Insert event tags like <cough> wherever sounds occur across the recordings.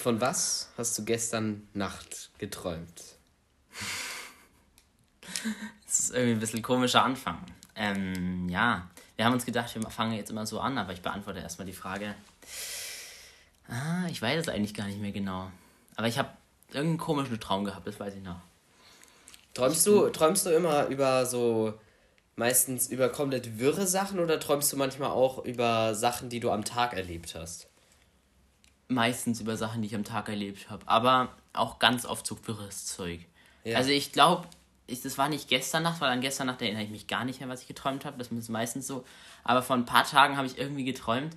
Von was hast du gestern Nacht geträumt? Das ist irgendwie ein bisschen komischer Anfang. Ähm, ja, wir haben uns gedacht, wir fangen jetzt immer so an, aber ich beantworte erstmal die Frage. Ah, ich weiß es eigentlich gar nicht mehr genau. Aber ich habe irgendeinen komischen Traum gehabt, das weiß ich noch. Träumst du, träumst du immer über so meistens über komplett wirre Sachen oder träumst du manchmal auch über Sachen, die du am Tag erlebt hast? Meistens über Sachen, die ich am Tag erlebt habe, aber auch ganz oft so wirres Zeug. Ja. Also ich glaube, ich, das war nicht gestern Nacht, weil an gestern Nacht erinnere ich mich gar nicht mehr, was ich geträumt habe. Das ist meistens so. Aber vor ein paar Tagen habe ich irgendwie geträumt,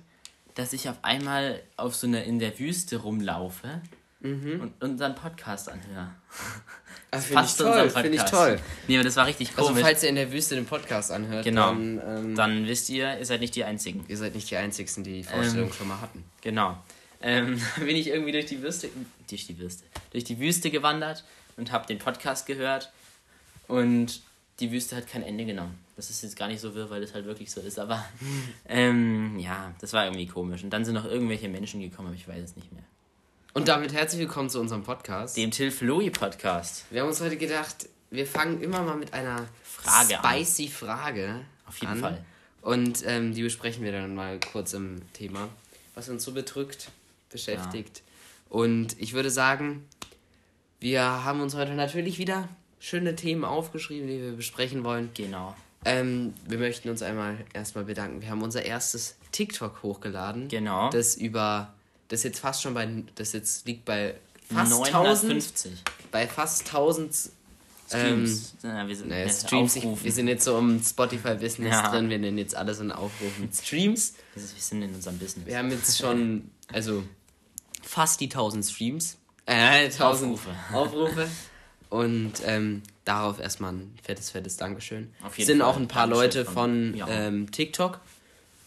dass ich auf einmal auf so einer in der Wüste rumlaufe mhm. und unseren Podcast anhöre. <laughs> Ah, finde ich toll, finde ich toll. Nee, aber das war richtig also, komisch. Also falls ihr in der Wüste den Podcast anhört, genau. dann, ähm, dann wisst ihr, ihr seid nicht die Einzigen. Ihr seid nicht die Einzigen, die die Vorstellung ähm, schon mal hatten. Genau. Ähm, <laughs> bin ich irgendwie durch die Wüste, durch die Wüste, durch die Wüste gewandert und habe den Podcast gehört und die Wüste hat kein Ende genommen. Das ist jetzt gar nicht so wirr, weil das halt wirklich so ist, aber <laughs> ähm, ja, das war irgendwie komisch. Und dann sind noch irgendwelche Menschen gekommen, aber ich weiß es nicht mehr. Und damit herzlich willkommen zu unserem Podcast. Dem Till Floy Podcast. Wir haben uns heute gedacht, wir fangen immer mal mit einer Frage spicy an. Frage Auf jeden an. Fall. Und ähm, die besprechen wir dann mal kurz im Thema, was uns so bedrückt, beschäftigt. Ja. Und ich würde sagen, wir haben uns heute natürlich wieder schöne Themen aufgeschrieben, die wir besprechen wollen. Genau. Ähm, wir möchten uns einmal erstmal bedanken. Wir haben unser erstes TikTok hochgeladen. Genau. Das über das jetzt fast schon bei, das jetzt liegt bei fast 950. 1000, bei fast 1000 Streams. Ähm, ja, wir sind naja, Streams ich, wir sind jetzt so im Spotify-Business ja. drin, wir nennen jetzt alles in Aufrufen. Streams. Ist, wir sind in unserem Business. Wir haben jetzt schon, also fast die 1000 Streams. Äh, 1000 Aufrufe. <laughs> Aufrufe. Und ähm, darauf erstmal ein fettes, fettes Dankeschön. Auf jeden sind Fall. auch ein paar Dankeschön Leute von, von ja. ähm, TikTok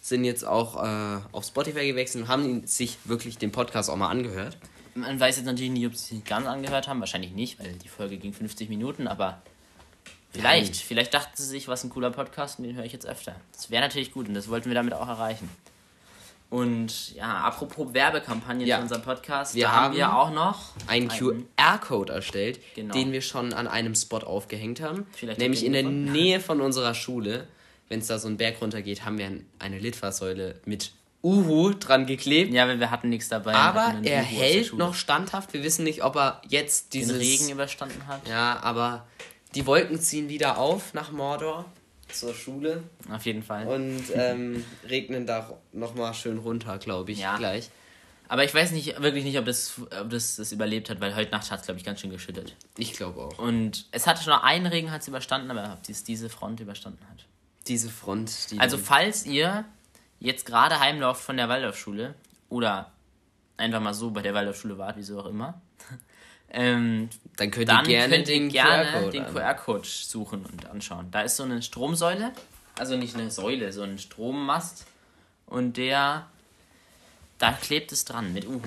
sind jetzt auch äh, auf Spotify gewechselt und haben sich wirklich den Podcast auch mal angehört. Man weiß jetzt natürlich nicht, ob sie sich ganz angehört haben. Wahrscheinlich nicht, weil die Folge ging 50 Minuten, aber vielleicht. Nein. Vielleicht dachten sie sich, was ein cooler Podcast und den höre ich jetzt öfter. Das wäre natürlich gut und das wollten wir damit auch erreichen. Und ja, apropos Werbekampagnen ja. für unseren Podcast, wir da haben wir auch noch einen QR-Code erstellt, genau. den wir schon an einem Spot aufgehängt haben. Vielleicht nämlich in der Nähe von unserer Schule wenn es da so einen Berg runter geht, haben wir eine Litfaßsäule mit Uhu dran geklebt. Ja, wir hatten nichts dabei. Aber er Uhu hält noch standhaft. Wir wissen nicht, ob er jetzt diesen Regen überstanden hat. Ja, aber die Wolken ziehen wieder auf nach Mordor zur Schule. Auf jeden Fall. Und ähm, regnen da nochmal schön runter, glaube ich, ja. gleich. Aber ich weiß nicht, wirklich nicht, ob das, ob das, das überlebt hat, weil heute Nacht hat es, glaube ich, ganz schön geschüttet. Ich glaube auch. Und es hatte schon einen Regen, hat es überstanden, aber ob es diese Front überstanden hat diese Front. Die also falls ihr jetzt gerade heimlauft von der Waldorfschule oder einfach mal so bei der Waldorfschule wart, wieso auch immer, ähm, dann könnt ihr dann gerne könnt ihr den QR-Code QR suchen und anschauen. Da ist so eine Stromsäule, also nicht eine Säule, so ein Strommast und der, da klebt es dran mit Uhu.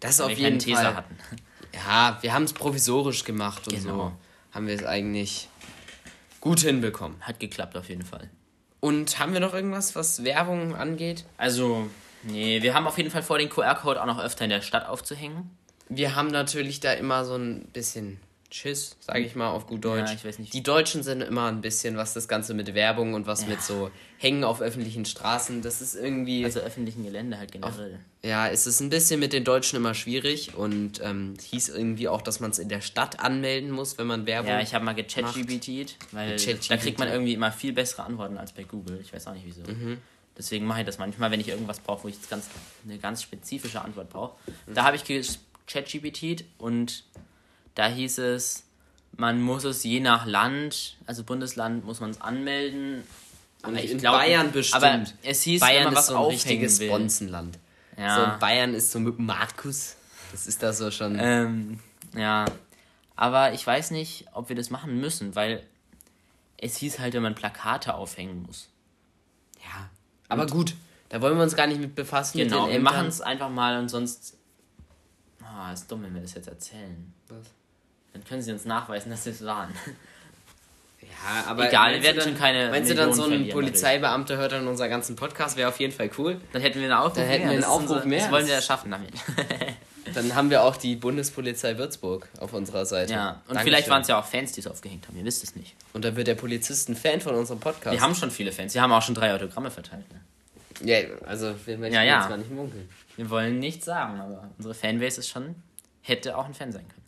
Das ist auf jeden Fall. Hatten. Ja, wir haben es provisorisch gemacht und genau. so haben wir es eigentlich gut hinbekommen. Hat geklappt auf jeden Fall. Und haben wir noch irgendwas, was Werbung angeht? Also, nee, wir haben auf jeden Fall vor, den QR-Code auch noch öfter in der Stadt aufzuhängen. Wir haben natürlich da immer so ein bisschen Tschüss, sage ich mal auf gut Deutsch. Ja, ich weiß nicht. Die Deutschen sind immer ein bisschen, was das Ganze mit Werbung und was ja. mit so Hängen auf öffentlichen Straßen, das ist irgendwie. Also öffentlichen Gelände halt generell. Auf, ja, es ist ein bisschen mit den Deutschen immer schwierig und ähm, hieß irgendwie auch, dass man es in der Stadt anmelden muss, wenn man Werbung. Ja, ich habe mal gechatGPT, weil da kriegt man irgendwie immer viel bessere Antworten als bei Google. Ich weiß auch nicht wieso. Mhm. Deswegen mache ich das manchmal, wenn ich irgendwas brauche, wo ich ganz, eine ganz spezifische Antwort brauche. Mhm. Da habe ich ChatGPT und da hieß es, man muss es je nach Land, also Bundesland, muss man es anmelden. Aber ich in glaub, Bayern bestimmt. Aber es hieß, Bayern wenn man was ist so ein richtiges Bonzenland. Ja. So Bayern ist so mit Markus. Das ist da so schon. Ähm, ja. Aber ich weiß nicht, ob wir das machen müssen, weil es hieß halt, wenn man Plakate aufhängen muss. Ja. Aber und gut, da wollen wir uns gar nicht mit befassen. Genau, mit wir machen es einfach mal und sonst. Ah, ist dumm, wenn wir das jetzt erzählen. Was? Dann können sie uns nachweisen, dass sie es waren. <laughs> Ja, aber egal, wir werden schon keine. Meinst du dann so ein Polizeibeamter hört dann unseren ganzen Podcast? Wäre auf jeden Fall cool. Dann hätten wir einen Aufruf dann hätten mehr. Wir einen Aufruf unser, mehr. Das wollen wir ja schaffen damit. <laughs> Dann haben wir auch die Bundespolizei Würzburg auf unserer Seite. Ja, und Dankeschön. vielleicht waren es ja auch Fans, die es aufgehängt haben. Ihr wisst es nicht. Und dann wird der Polizist ein Fan von unserem Podcast. Wir haben schon viele Fans. Wir haben auch schon drei Autogramme verteilt. Ne? Ja, also wir möchten ja, ja. jetzt mal nicht munkeln. Wir wollen nichts sagen, aber unsere Fanbase ist schon, hätte auch ein Fan sein können.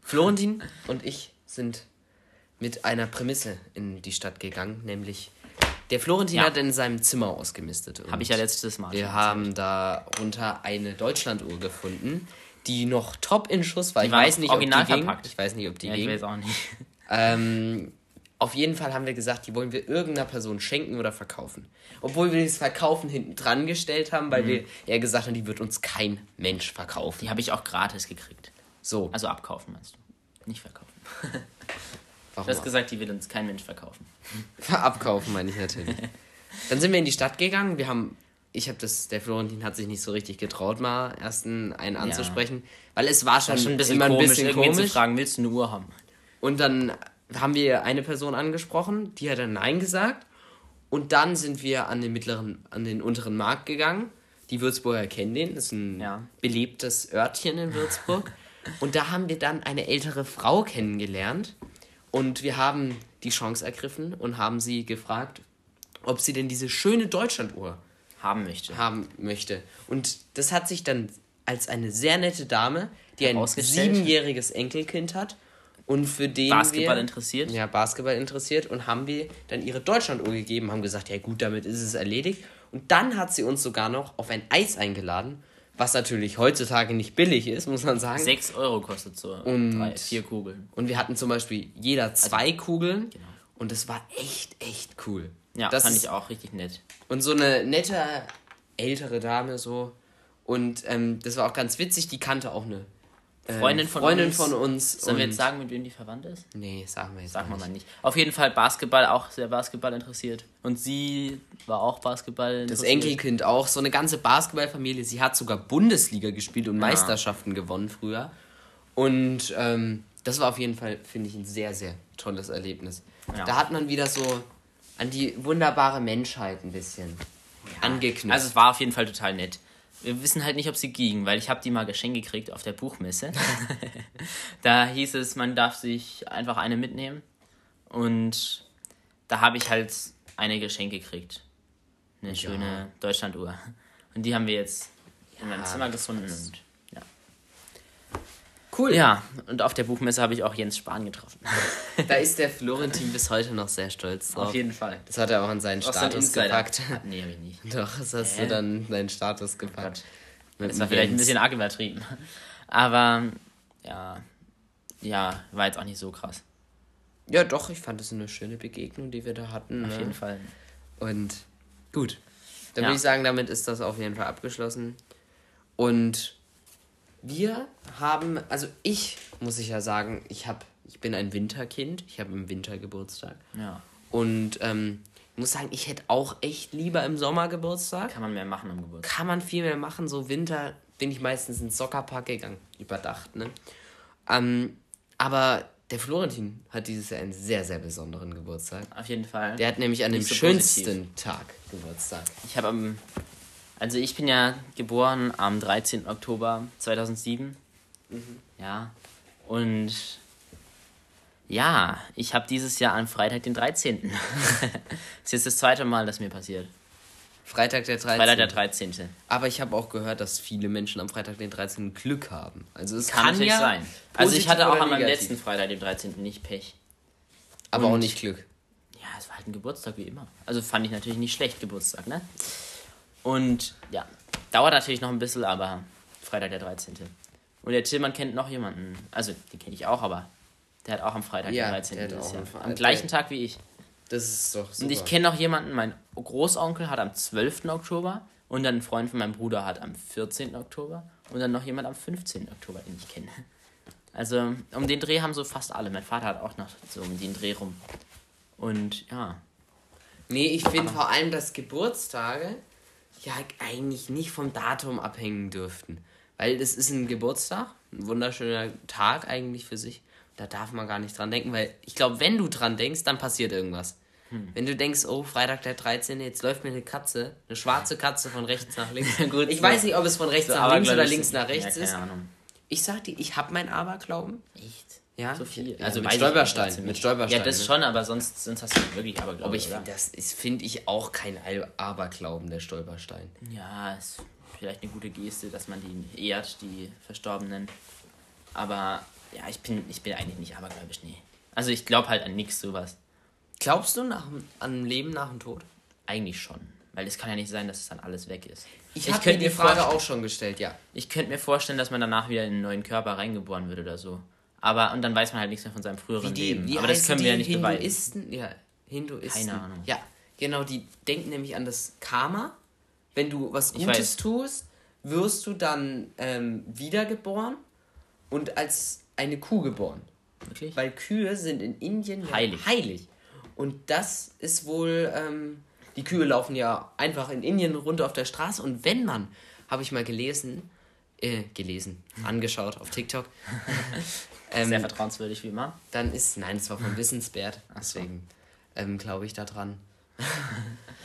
Florentin <laughs> und ich sind mit einer Prämisse in die Stadt gegangen, nämlich der Florentin ja. hat in seinem Zimmer ausgemistet. Habe ich ja letztes Mal. Wir haben darunter eine Deutschlanduhr gefunden, die noch top in Schuss war. Die ich weiß nicht, original ob die verpackt. Ging. Ich weiß nicht, ob die ja, ging. Ich weiß auch nicht. Ähm, auf jeden Fall haben wir gesagt, die wollen wir irgendeiner Person schenken oder verkaufen. Obwohl wir das Verkaufen hinten dran gestellt haben, weil mhm. wir eher gesagt haben, die wird uns kein Mensch verkaufen. Die habe ich auch gratis gekriegt. So. Also abkaufen meinst du? Nicht verkaufen. <laughs> Warum du hast gesagt, die will uns kein Mensch verkaufen. <laughs> Abkaufen meine ich natürlich. <laughs> Dann sind wir in die Stadt gegangen. Wir haben, ich habe das, der Florentin hat sich nicht so richtig getraut, mal erst einen anzusprechen, ja. weil es war schon, war schon ein bisschen immer ein bisschen komisch. Zu fragen, willst du eine Uhr haben? Und dann haben wir eine Person angesprochen, die hat dann Nein gesagt. Und dann sind wir an den mittleren, an den unteren Markt gegangen. Die Würzburger kennen den, das ist ein ja. belebtes Örtchen in Würzburg. Und da haben wir dann eine ältere Frau kennengelernt, und wir haben die Chance ergriffen und haben sie gefragt, ob sie denn diese schöne Deutschlanduhr haben möchte. Haben möchte. Und das hat sich dann als eine sehr nette Dame, die ein siebenjähriges Enkelkind hat und für den Basketball wir, interessiert. Ja, Basketball interessiert und haben wir dann ihre Deutschlanduhr gegeben, haben gesagt, ja gut, damit ist es erledigt. Und dann hat sie uns sogar noch auf ein Eis eingeladen was natürlich heutzutage nicht billig ist, muss man sagen. 6 Euro kostet so und, drei, vier Kugeln. Und wir hatten zum Beispiel jeder also zwei also, Kugeln. Genau. Und das war echt, echt cool. Ja, das fand ich auch richtig nett. Und so eine nette ältere Dame so. Und ähm, das war auch ganz witzig, die kannte auch eine Freundin von Freundin uns. Von uns Sollen wir jetzt sagen, mit wem die verwandt ist? Nee, sagen wir jetzt Sagen wir mal nicht. Auf jeden Fall Basketball, auch sehr Basketball interessiert. Und sie war auch Basketball interessiert. Das Enkelkind auch, so eine ganze Basketballfamilie. Sie hat sogar Bundesliga gespielt und ja. Meisterschaften gewonnen früher. Und ähm, das war auf jeden Fall, finde ich, ein sehr, sehr tolles Erlebnis. Ja. Da hat man wieder so an die wunderbare Menschheit ein bisschen ja. angeknüpft. Also es war auf jeden Fall total nett. Wir wissen halt nicht, ob sie ging, weil ich habe die mal geschenkt gekriegt auf der Buchmesse. <laughs> da hieß es, man darf sich einfach eine mitnehmen. Und da habe ich halt eine geschenkt gekriegt. Eine ja. schöne Deutschlanduhr. Und die haben wir jetzt in meinem Zimmer gefunden. Und, ja. Cool. Ja, und auf der Buchmesse habe ich auch Jens Spahn getroffen. <laughs> da ist der Florentin bis heute noch sehr stolz drauf. Auf jeden Fall. Das hat er auch an seinen Aus Status gepackt. Nee, habe ich nicht. <laughs> Doch, das hast äh? du dann in deinen Status gepackt. Oh das war vielleicht ein bisschen arg übertrieben. Aber ja, ja, war jetzt auch nicht so krass. Ja, doch, ich fand es eine schöne Begegnung, die wir da hatten. Auf ne? jeden Fall. Und gut. Dann ja. würde ich sagen, damit ist das auf jeden Fall abgeschlossen. Und wir haben, also ich muss ich ja sagen, ich habe, ich bin ein Winterkind, ich habe im Winter Geburtstag. Ja. Und ähm, ich muss sagen, ich hätte auch echt lieber im Sommer Geburtstag. Kann man mehr machen am Geburtstag. Kann man viel mehr machen. So Winter bin ich meistens ins Soccerpark gegangen, überdacht, ne? Ähm, aber der Florentin hat dieses Jahr einen sehr, sehr besonderen Geburtstag. Auf jeden Fall. Der hat nämlich an dem so schönsten positiv. Tag Geburtstag. Ich habe am also ich bin ja geboren am 13. Oktober 2007. Mhm. Ja. Und ja, ich habe dieses Jahr am Freitag den 13. <laughs> das ist jetzt das zweite Mal, das mir passiert. Freitag der 13. Freitag der 13. Aber ich habe auch gehört, dass viele Menschen am Freitag den 13. Glück haben. Also es kann, kann ja sein. Also ich hatte auch am letzten Freitag den 13. nicht Pech. Aber Und auch nicht Glück. Ja, es war halt ein Geburtstag wie immer. Also fand ich natürlich nicht schlecht Geburtstag, ne? Und ja, dauert natürlich noch ein bisschen, aber Freitag der 13. Und der Tillmann kennt noch jemanden. Also, den kenne ich auch, aber der hat auch am Freitag ja, den 13. Der Jahr. Am gleichen Tag wie ich. Das ist doch super. Und ich kenne noch jemanden, mein Großonkel hat am 12. Oktober und dann ein Freund von meinem Bruder hat am 14. Oktober und dann noch jemand am 15. Oktober, den ich kenne. Also um den Dreh haben so fast alle. Mein Vater hat auch noch so um den Dreh rum. Und ja. Nee, ich finde vor allem, dass Geburtstage ja eigentlich nicht vom Datum abhängen dürften. Weil das ist ein Geburtstag, ein wunderschöner Tag eigentlich für sich. Da darf man gar nicht dran denken, weil ich glaube, wenn du dran denkst, dann passiert irgendwas. Hm. Wenn du denkst, oh, Freitag der 13., jetzt läuft mir eine Katze, eine schwarze Katze von rechts nach links. <laughs> Gut, ich weiß nicht, ob es von rechts so nach links oder links nach rechts ja, ist. Ahnung. Ich sag dir, ich habe meinen Aberglauben. Echt? Ja, so viel. Also mit Stolperstein, mit Stolperstein. Ja, das ne? schon, aber sonst, sonst hast du wirklich Aberglauben. Aber ich finde, das finde ich auch kein Aberglauben, der Stolperstein. Ja, ist vielleicht eine gute Geste, dass man die ehrt, die Verstorbenen. Aber ja, ich bin, ich bin eigentlich nicht abergläubisch, nee. Also ich glaube halt an nichts sowas. Glaubst du nach, an Leben nach dem Tod? Eigentlich schon. Weil es kann ja nicht sein, dass es dann alles weg ist. Ich, ich habe mir die Frage auch schon gestellt, ja. Ich könnte mir vorstellen, dass man danach wieder in einen neuen Körper reingeboren wird oder so. Aber, und dann weiß man halt nichts mehr von seinem früheren wie die, Leben. Wie Aber das können wir ja nicht Hinduisten? beweisen. Ja, Hinduisten. Keine Ahnung. Ja, genau, die denken nämlich an das Karma. Wenn du was Gutes tust, wirst du dann ähm, wiedergeboren und als eine Kuh geboren. Wirklich? Weil Kühe sind in Indien heilig. heilig. Und das ist wohl, ähm, die Kühe laufen ja einfach in Indien runter auf der Straße. Und wenn man, habe ich mal gelesen, äh, gelesen, angeschaut auf TikTok. <laughs> ähm, Sehr vertrauenswürdig wie immer. Dann ist, nein, es war von <laughs> Wissenswert, deswegen ähm, glaube ich daran. <laughs>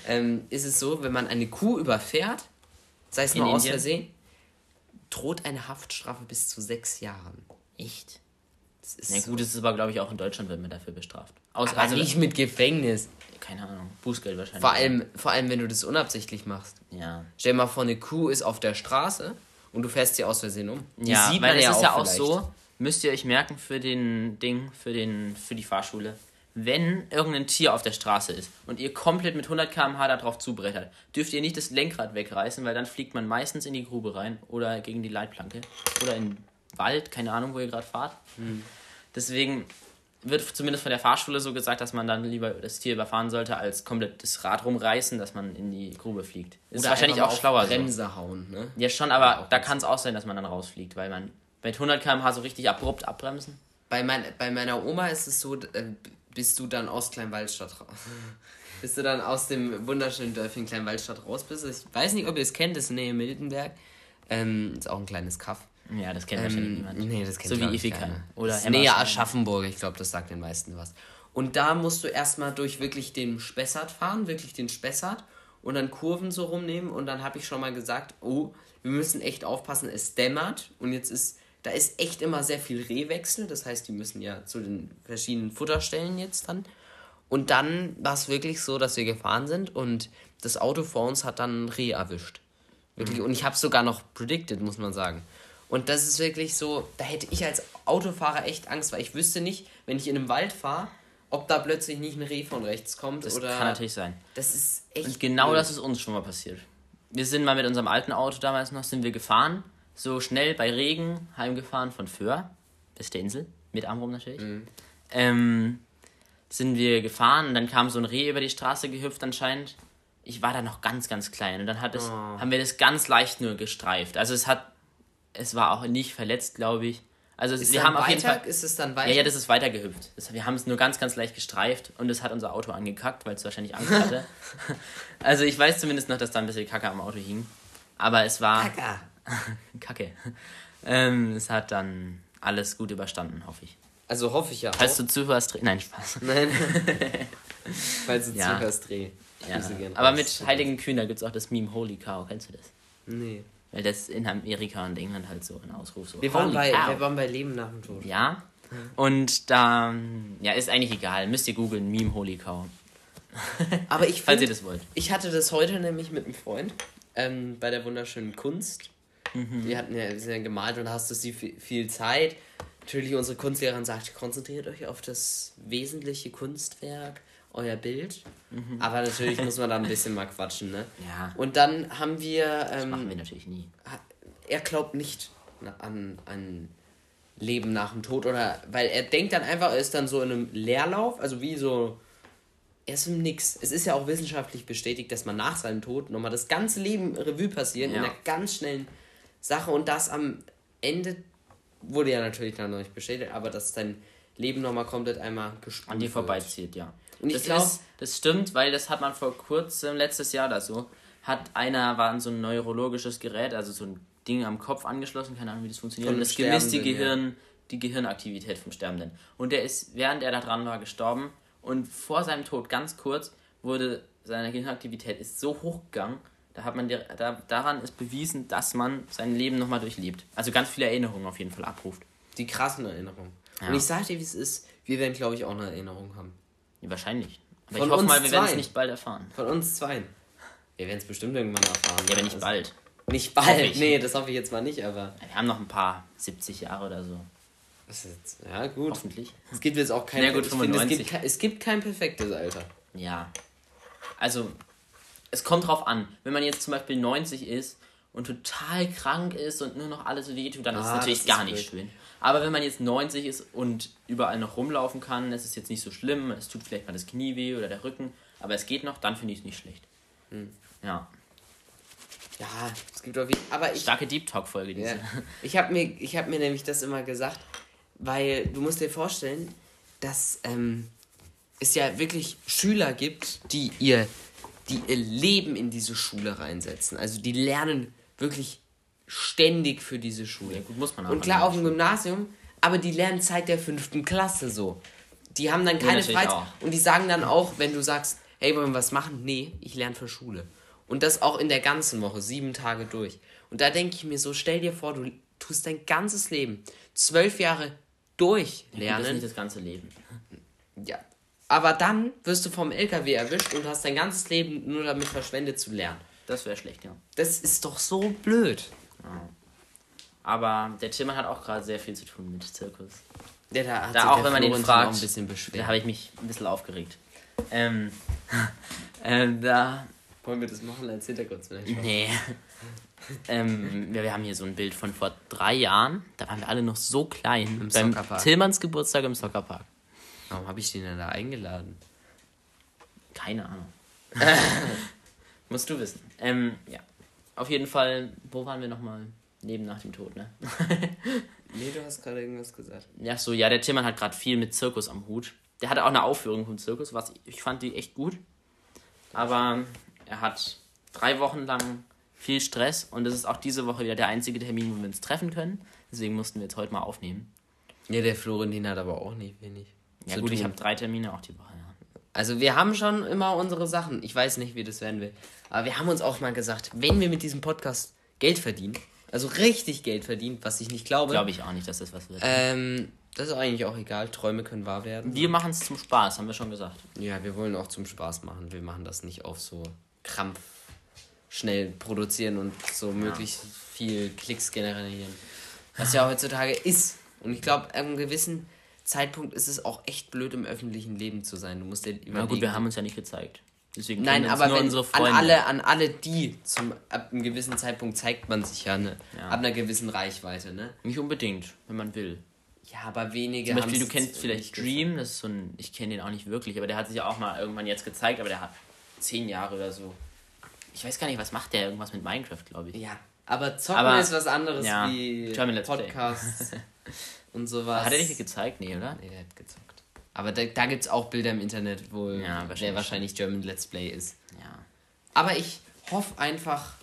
ähm, ist es so, wenn man eine Kuh überfährt, sei es nur aus Versehen, droht eine Haftstrafe bis zu sechs Jahren. Echt? Das ist Na gut, es ist aber, glaube ich, auch in Deutschland wird man dafür bestraft. Aus, aber also nicht mit Gefängnis. Keine Ahnung, Bußgeld wahrscheinlich. Vor allem, vor allem, wenn du das unabsichtlich machst. Ja. Stell dir mal vor, eine Kuh ist auf der Straße und du fährst sie aus Versehen um. Die ja, sieht weil man ja, ist ja auch so, müsst ihr euch merken für den Ding, für, den, für die Fahrschule. Wenn irgendein Tier auf der Straße ist und ihr komplett mit 100 km/h darauf zubrettert, dürft ihr nicht das Lenkrad wegreißen, weil dann fliegt man meistens in die Grube rein oder gegen die Leitplanke oder in Wald, keine Ahnung, wo ihr gerade fahrt. Hm. Deswegen wird zumindest von der Fahrschule so gesagt, dass man dann lieber das Tier überfahren sollte, als komplett das Rad rumreißen, dass man in die Grube fliegt. Ist Oder wahrscheinlich auch schlauer Bremse so. hauen, ne? Ja, schon, aber da kann es auch sein, dass man dann rausfliegt, weil man mit 100 km/h so richtig abrupt abbremsen. Bei, mein, bei meiner Oma ist es so, äh, bist du dann aus Kleinwaldstadt raus. <laughs> bist du dann aus dem wunderschönen Dörfchen Kleinwaldstadt raus bist. Ich weiß nicht, ob ihr es kennt, das ist Nähe Miltenberg. Ähm, ist auch ein kleines Kaff. Ja, das kennt ähm, wahrscheinlich niemand. Nee, das kennt So wie Ifika. Oder das näher Aschaffenburg, ich glaube, das sagt den meisten was. Und da musst du erstmal durch wirklich den Spessart fahren, wirklich den Spessart und dann Kurven so rumnehmen und dann habe ich schon mal gesagt, oh, wir müssen echt aufpassen, es dämmert und jetzt ist, da ist echt immer sehr viel Rehwechsel, das heißt, die müssen ja zu den verschiedenen Futterstellen jetzt dann. Und dann war es wirklich so, dass wir gefahren sind und das Auto vor uns hat dann ein Reh erwischt. Wirklich. Mhm. Und ich habe es sogar noch predicted, muss man sagen. Und das ist wirklich so, da hätte ich als Autofahrer echt Angst, weil ich wüsste nicht, wenn ich in einem Wald fahre, ob da plötzlich nicht ein Reh von rechts kommt. Das oder kann natürlich sein. Das ist echt. Und genau blöd. das ist uns schon mal passiert. Wir sind mal mit unserem alten Auto damals noch, sind wir gefahren, so schnell bei Regen heimgefahren von Föhr bis der Insel, mit Amrum natürlich. Mhm. Ähm, sind wir gefahren und dann kam so ein Reh über die Straße gehüpft anscheinend. Ich war da noch ganz, ganz klein und dann hat es, oh. haben wir das ganz leicht nur gestreift. Also es hat es war auch nicht verletzt, glaube ich. Also ist wir haben auf jeden Fall. Ist es dann weiter? Ja, ja, das ist weitergehüpft. Das, wir haben es nur ganz, ganz leicht gestreift und es hat unser Auto angekackt, weil es wahrscheinlich Angst hatte. <laughs> also ich weiß zumindest noch, dass da ein bisschen Kacke am Auto hing. Aber es war. Kacke. <laughs> Kacke. Ähm, es hat dann alles gut überstanden, hoffe ich. Also hoffe ich ja. Falls du zuhörst, dreh. Nein, Spaß. Nein. <laughs> Falls du ja. zuhörst, dreh. Ja. Aber mit Heiligen Kühn, da gibt es auch das Meme Holy Cow. Kennst du das? Nee. Weil das in Amerika und England halt so ein Ausruf so. Wir waren, bei, wir waren bei Leben nach dem Tod. Ja. Und da, ja, ist eigentlich egal. Müsst ihr googeln, Meme Holy Cow. Aber ich <laughs> Falls ihr das wollt. Ich hatte das heute nämlich mit einem Freund ähm, bei der wunderschönen Kunst. Mhm. Die hatten ja, sind ja gemalt und hast du sie viel, Zeit. Natürlich, unsere Kunstlehrerin sagt, konzentriert euch auf das wesentliche Kunstwerk euer Bild. Mhm. Aber natürlich <laughs> muss man da ein bisschen mal quatschen, ne? Ja. Und dann haben wir. Ähm, das machen wir natürlich nie. Er glaubt nicht an, an Leben nach dem Tod oder. Weil er denkt dann einfach, er ist dann so in einem Leerlauf, also wie so. Er ist im Nix. Es ist ja auch wissenschaftlich bestätigt, dass man nach seinem Tod nochmal das ganze Leben Revue passiert ja. in einer ganz schnellen Sache und das am Ende wurde ja natürlich noch nicht bestätigt, aber dass dein Leben nochmal komplett einmal gespult An dir vorbeizieht, ja. Und das, glaub, ist, das stimmt, weil das hat man vor kurzem, letztes Jahr oder so, hat einer, war an so ein neurologisches Gerät, also so ein Ding am Kopf angeschlossen, keine Ahnung, wie das funktioniert. Und das gemisst die, Gehirn, ja. die Gehirnaktivität vom Sterbenden. Und der ist, während er da dran war, gestorben. Und vor seinem Tod, ganz kurz, wurde seine Gehirnaktivität ist so hoch gegangen, Da hat man da, daran ist bewiesen, dass man sein Leben nochmal durchlebt. Also ganz viele Erinnerungen auf jeden Fall abruft. Die krassen Erinnerungen. Ja. Und ich sag dir, wie es ist, wir werden, glaube ich, auch eine Erinnerung haben. Ja, wahrscheinlich. Aber Von ich hoffe mal, wir werden es nicht bald erfahren. Von uns zwei. Wir werden es bestimmt irgendwann erfahren. Ja, aber nicht also, bald. Nicht bald, nee, das hoffe ich jetzt mal nicht, aber. Wir haben noch ein paar 70 Jahre oder so. Jetzt, ja, gut. Hoffentlich. Es gibt jetzt auch kein. Ja, gut, 95. Finde, es, gibt, es gibt kein perfektes Alter. Ja. Also, es kommt drauf an. Wenn man jetzt zum Beispiel 90 ist und total krank ist und nur noch alles so wehtut, dann ah, ist es natürlich gar nicht schön. Aber wenn man jetzt 90 ist und überall noch rumlaufen kann, es ist jetzt nicht so schlimm, es tut vielleicht mal das Knie weh oder der Rücken, aber es geht noch, dann finde ich es nicht schlecht. Hm. Ja. Ja, es gibt auch wie, aber ich, Starke Deep Talk Folge diese. Ja. Ich habe mir ich habe mir nämlich das immer gesagt, weil du musst dir vorstellen, dass ähm, es ja wirklich Schüler gibt, die ihr die ihr Leben in diese Schule reinsetzen. Also die lernen wirklich ständig für diese Schule. Ja, gut, muss man auch Und klar auf dem Gymnasium, aber die lernen seit der fünften Klasse so. Die haben dann keine ja, Freizeit. Und die sagen dann auch, wenn du sagst, hey, wollen wir was machen? Nee, ich lerne für Schule. Und das auch in der ganzen Woche, sieben Tage durch. Und da denke ich mir so, stell dir vor, du tust dein ganzes Leben, zwölf Jahre durchlernen. Ja, das ist nicht das ganze Leben. Ja, aber dann wirst du vom LKW erwischt und hast dein ganzes Leben nur damit verschwendet zu lernen. Das wäre schlecht, ja. Das ist doch so blöd. Ja. Aber der Tillmann hat auch gerade sehr viel zu tun mit Zirkus. Ja, da, hat da auch wenn man ihn fragt, ein bisschen beschwert. da habe ich mich ein bisschen aufgeregt. Ähm, <laughs> ähm, da wollen wir das machen als Hintergrund? Nee. ähm, wir, wir haben hier so ein Bild von vor drei Jahren. Da waren wir alle noch so klein. Im beim Tillmanns Geburtstag im Soccerpark. Warum habe ich den denn da eingeladen? Keine Ahnung. <laughs> Musst du wissen. Ähm, ja. Auf jeden Fall, wo waren wir nochmal? Leben nach dem Tod, ne? <laughs> nee, du hast gerade irgendwas gesagt. Ja, so, ja, der Tillmann hat gerade viel mit Zirkus am Hut. Der hatte auch eine Aufführung vom Zirkus, was ich, ich fand die echt gut. Aber er hat drei Wochen lang viel Stress und es ist auch diese Woche wieder der einzige Termin, wo wir uns treffen können. Deswegen mussten wir jetzt heute mal aufnehmen. Ja, der Florentin hat aber auch nicht wenig. Ja gut, tun. ich habe drei Termine auch die Woche. Ja. Also wir haben schon immer unsere Sachen. Ich weiß nicht, wie das werden will. Aber wir haben uns auch mal gesagt, wenn wir mit diesem Podcast Geld verdienen, also richtig Geld verdienen, was ich nicht glaube. Glaube ich auch nicht, dass das was wird. Ähm, das ist eigentlich auch egal. Träume können wahr werden. Wir machen es zum Spaß, haben wir schon gesagt. Ja, wir wollen auch zum Spaß machen. Wir machen das nicht auf so Krampf schnell produzieren und so ja. möglichst viel Klicks generieren. Was ja heutzutage ist. Und ich glaube, einem gewissen Zeitpunkt ist es auch echt blöd, im öffentlichen Leben zu sein. Du musst dir überlegen. Na gut, wir haben uns ja nicht gezeigt. Deswegen Nein, aber wenn, an alle, an alle die, zum, ab einem gewissen Zeitpunkt zeigt man sich ja, ne? Ja. Ab einer gewissen Reichweite, ne? Nicht unbedingt, wenn man will. Ja, aber wenige. Zum Beispiel, du kennst vielleicht Dream, das ist so ein, ich kenne den auch nicht wirklich, aber der hat sich ja auch mal irgendwann jetzt gezeigt, aber der hat zehn Jahre oder so. Ich weiß gar nicht, was macht der? Irgendwas mit Minecraft, glaube ich. Ja, aber Zocken aber, ist was anderes ja, wie Podcasts. <laughs> und sowas. Hat er nicht gezeigt? Nee, oder? Nee, der hat gezockt. Aber da, da gibt es auch Bilder im Internet, wo ja, wahrscheinlich der wahrscheinlich German Let's Play ist. Ja. Aber ich hoffe einfach.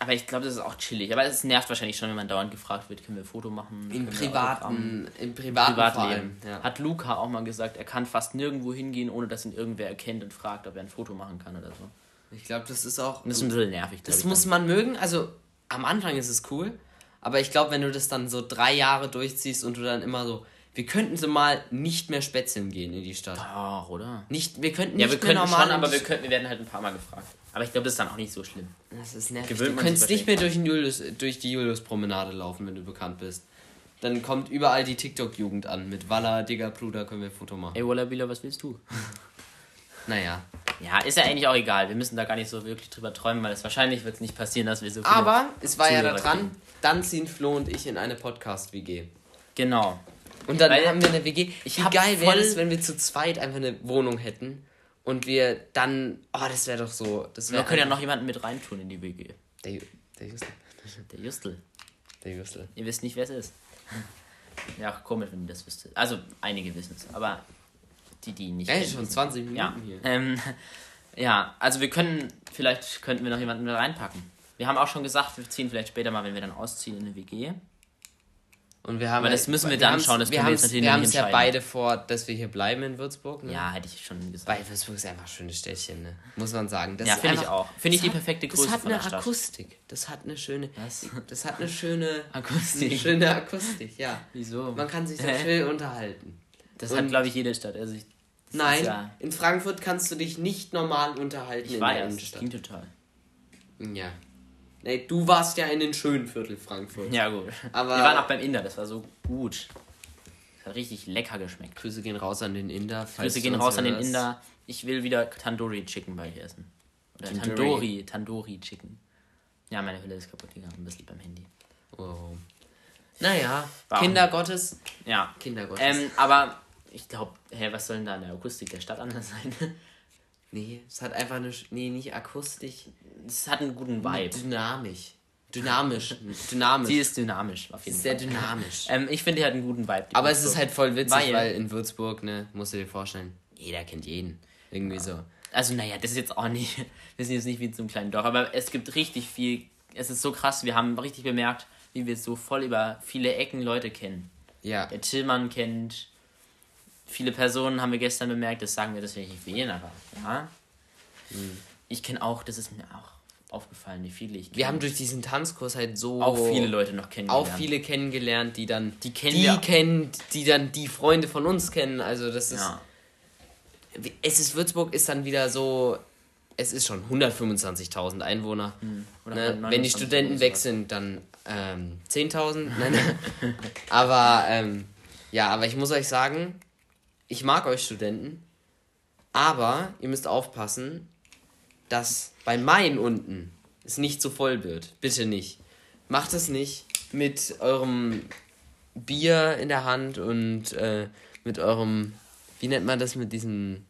Aber ich glaube, das ist auch chillig. Aber es nervt wahrscheinlich schon, wenn man dauernd gefragt wird, können wir ein Foto machen? Im privaten, im privaten Privatleben. Ja. Hat Luca auch mal gesagt, er kann fast nirgendwo hingehen, ohne dass ihn irgendwer erkennt und fragt, ob er ein Foto machen kann oder so. Ich glaube, das ist auch. Das ist ein bisschen nervig. Das muss man mögen. Also am Anfang ist es cool. Aber ich glaube, wenn du das dann so drei Jahre durchziehst und du dann immer so, wir könnten so mal nicht mehr spätzeln gehen in die Stadt. Doch, oder? Nicht, wir könnten nicht ja, wir könnten normal schon, aber wir, könnten, wir werden halt ein paar Mal gefragt. Aber ich glaube, das ist dann auch nicht so schlimm. Das ist nervig. Gewöhnt du könntest nicht mehr durch, Julius, durch die Julius-Promenade laufen, wenn du bekannt bist. Dann kommt überall die TikTok-Jugend an. Mit Walla, Digga, Bruder, können wir ein Foto machen. Ey, Walla, Bila, was willst du? <laughs> naja. Ja, ist ja eigentlich auch egal. Wir müssen da gar nicht so wirklich drüber träumen, weil es wahrscheinlich wird nicht passieren, dass wir so Aber es war Zuhörer ja da dran, dann ziehen Flo und ich in eine Podcast-WG. Genau. Und dann weil haben wir eine WG. Ich Wie geil wäre es, wenn wir zu zweit einfach eine Wohnung hätten und wir dann. Oh, das wäre doch so. Das wir können ja noch jemanden mit reintun in die WG. Der, der Justel. Der Justel. Der Justel. Ihr wisst nicht, wer es ist. <laughs> Ja, komisch, wenn ihr das wüsstet. Also, einige wissen es, aber die, die nicht. Ey, schon 20 Minuten ja. hier. Ähm, <laughs> ja, also wir können, vielleicht könnten wir noch jemanden mit reinpacken. Wir haben auch schon gesagt, wir ziehen vielleicht später mal, wenn wir dann ausziehen, in eine WG. Und wir haben Aber das müssen wir, dann schauen, das wir können wir jetzt natürlich Wir haben es ja beide vor, dass wir hier bleiben in Würzburg. Ne? Ja, hätte ich schon gesagt. Weil Würzburg ist einfach ein schönes Städtchen, ne? muss man sagen. Das ja, finde ich auch. Finde ich die perfekte Größe Das hat eine Akustik. Das hat eine schöne... Was? Das hat eine schöne... Akustik? Eine <laughs> schöne Akustik, ja. Wieso? Man kann sich so schön unterhalten. Das Und hat, glaube ich, jede Stadt. Also ich, nein, ja in Frankfurt kannst du dich nicht normal unterhalten ich in weiß, der Innenstadt. Das ging total. Ja. Nee, du warst ja in den schönen Viertel Frankfurt. Ja, gut. Aber Wir waren auch beim Inder, das war so gut. Das hat richtig lecker geschmeckt. Grüße gehen raus an den Inder. Grüße gehen raus an den Inder. Ich will wieder Tandoori Chicken bei dir essen. Oder Tandoori, Tandoori, Tandoori Chicken. Ja, meine Hülle ist kaputt gegangen, ein bisschen beim Handy. Oh. Naja, Warum? Kinder Gottes. Ja. Kinder Gottes. Ähm, aber ich glaube, hä, was soll denn da an der Akustik der Stadt anders sein? Nee, es hat einfach eine. Nee, nicht akustisch. Es hat einen guten Vibe. Dynamisch. Dynamisch. <laughs> Dynamisch. Sie ist dynamisch, auf jeden Fall. Sehr dynamisch. ähm, ich finde, die hat einen guten Vibe. Aber es ist halt voll witzig, weil, weil in Würzburg, ne, musst du dir vorstellen, jeder kennt jeden. Irgendwie ja. so. Also, naja, das ist jetzt auch nicht. <laughs> Wir sind jetzt nicht wie zum kleinen Dorf, aber es gibt richtig viel. Es ist so krass, wir haben richtig bemerkt, wie wir so voll über viele Ecken Leute kennen. Ja. Der Tillmann kennt viele Personen haben wir gestern bemerkt, das sagen wir deswegen nicht wählen, aber ja. Mhm. Ich kenne auch, das ist mir auch aufgefallen, wie viele ich kenne. Wir haben durch diesen Tanzkurs halt so auch viele Leute noch kennengelernt. Auch viele kennengelernt, die dann die kennen die kennen, die dann die Freunde von uns kennen. Also das ist ja. es ist Würzburg ist dann wieder so es ist schon 125.000 Einwohner. Hm. Ne? Wenn die Studenten weg sind, dann ähm, 10.000. <laughs> aber ähm, ja, aber ich muss euch sagen, ich mag euch Studenten, aber ihr müsst aufpassen, dass bei Main unten es nicht so voll wird. Bitte nicht. Macht es nicht mit eurem Bier in der Hand und äh, mit eurem, wie nennt man das, mit diesem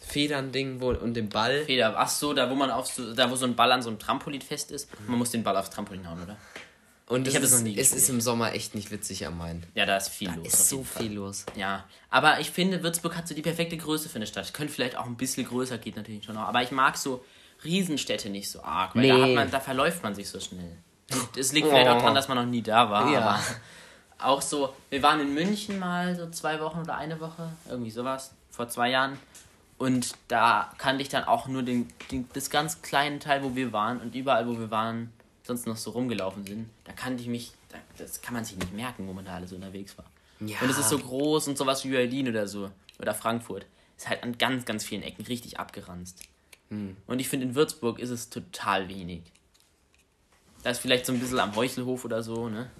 Federn-Ding und dem Ball. Feder, ach so, da wo man auf so, da wo so ein Ball an so einem Trampolin fest ist. Man muss den Ball aufs Trampolin hauen, oder? Und ich habe es noch nie Es ist im Sommer echt nicht witzig am Main. Ja, da ist viel da los. ist so viel los. Ja, aber ich finde, Würzburg hat so die perfekte Größe für eine Stadt. Könnte vielleicht auch ein bisschen größer, geht natürlich schon noch. Aber ich mag so Riesenstädte nicht so arg, weil nee. da, man, da verläuft man sich so schnell. Es liegt vielleicht auch daran, dass man noch nie da war. Ja. Aber auch so, wir waren in München mal so zwei Wochen oder eine Woche, irgendwie sowas, vor zwei Jahren. Und da kannte ich dann auch nur den, den, das ganz kleine Teil, wo wir waren. Und überall, wo wir waren, sonst noch so rumgelaufen sind, da kannte ich mich, da, das kann man sich nicht merken, wo man da alles unterwegs war. Ja. Und es ist so groß und sowas wie Berlin oder so, oder Frankfurt. Ist halt an ganz, ganz vielen Ecken richtig abgeranzt. Hm. Und ich finde, in Würzburg ist es total wenig. Da ist vielleicht so ein bisschen am Heuchelhof oder so, ne?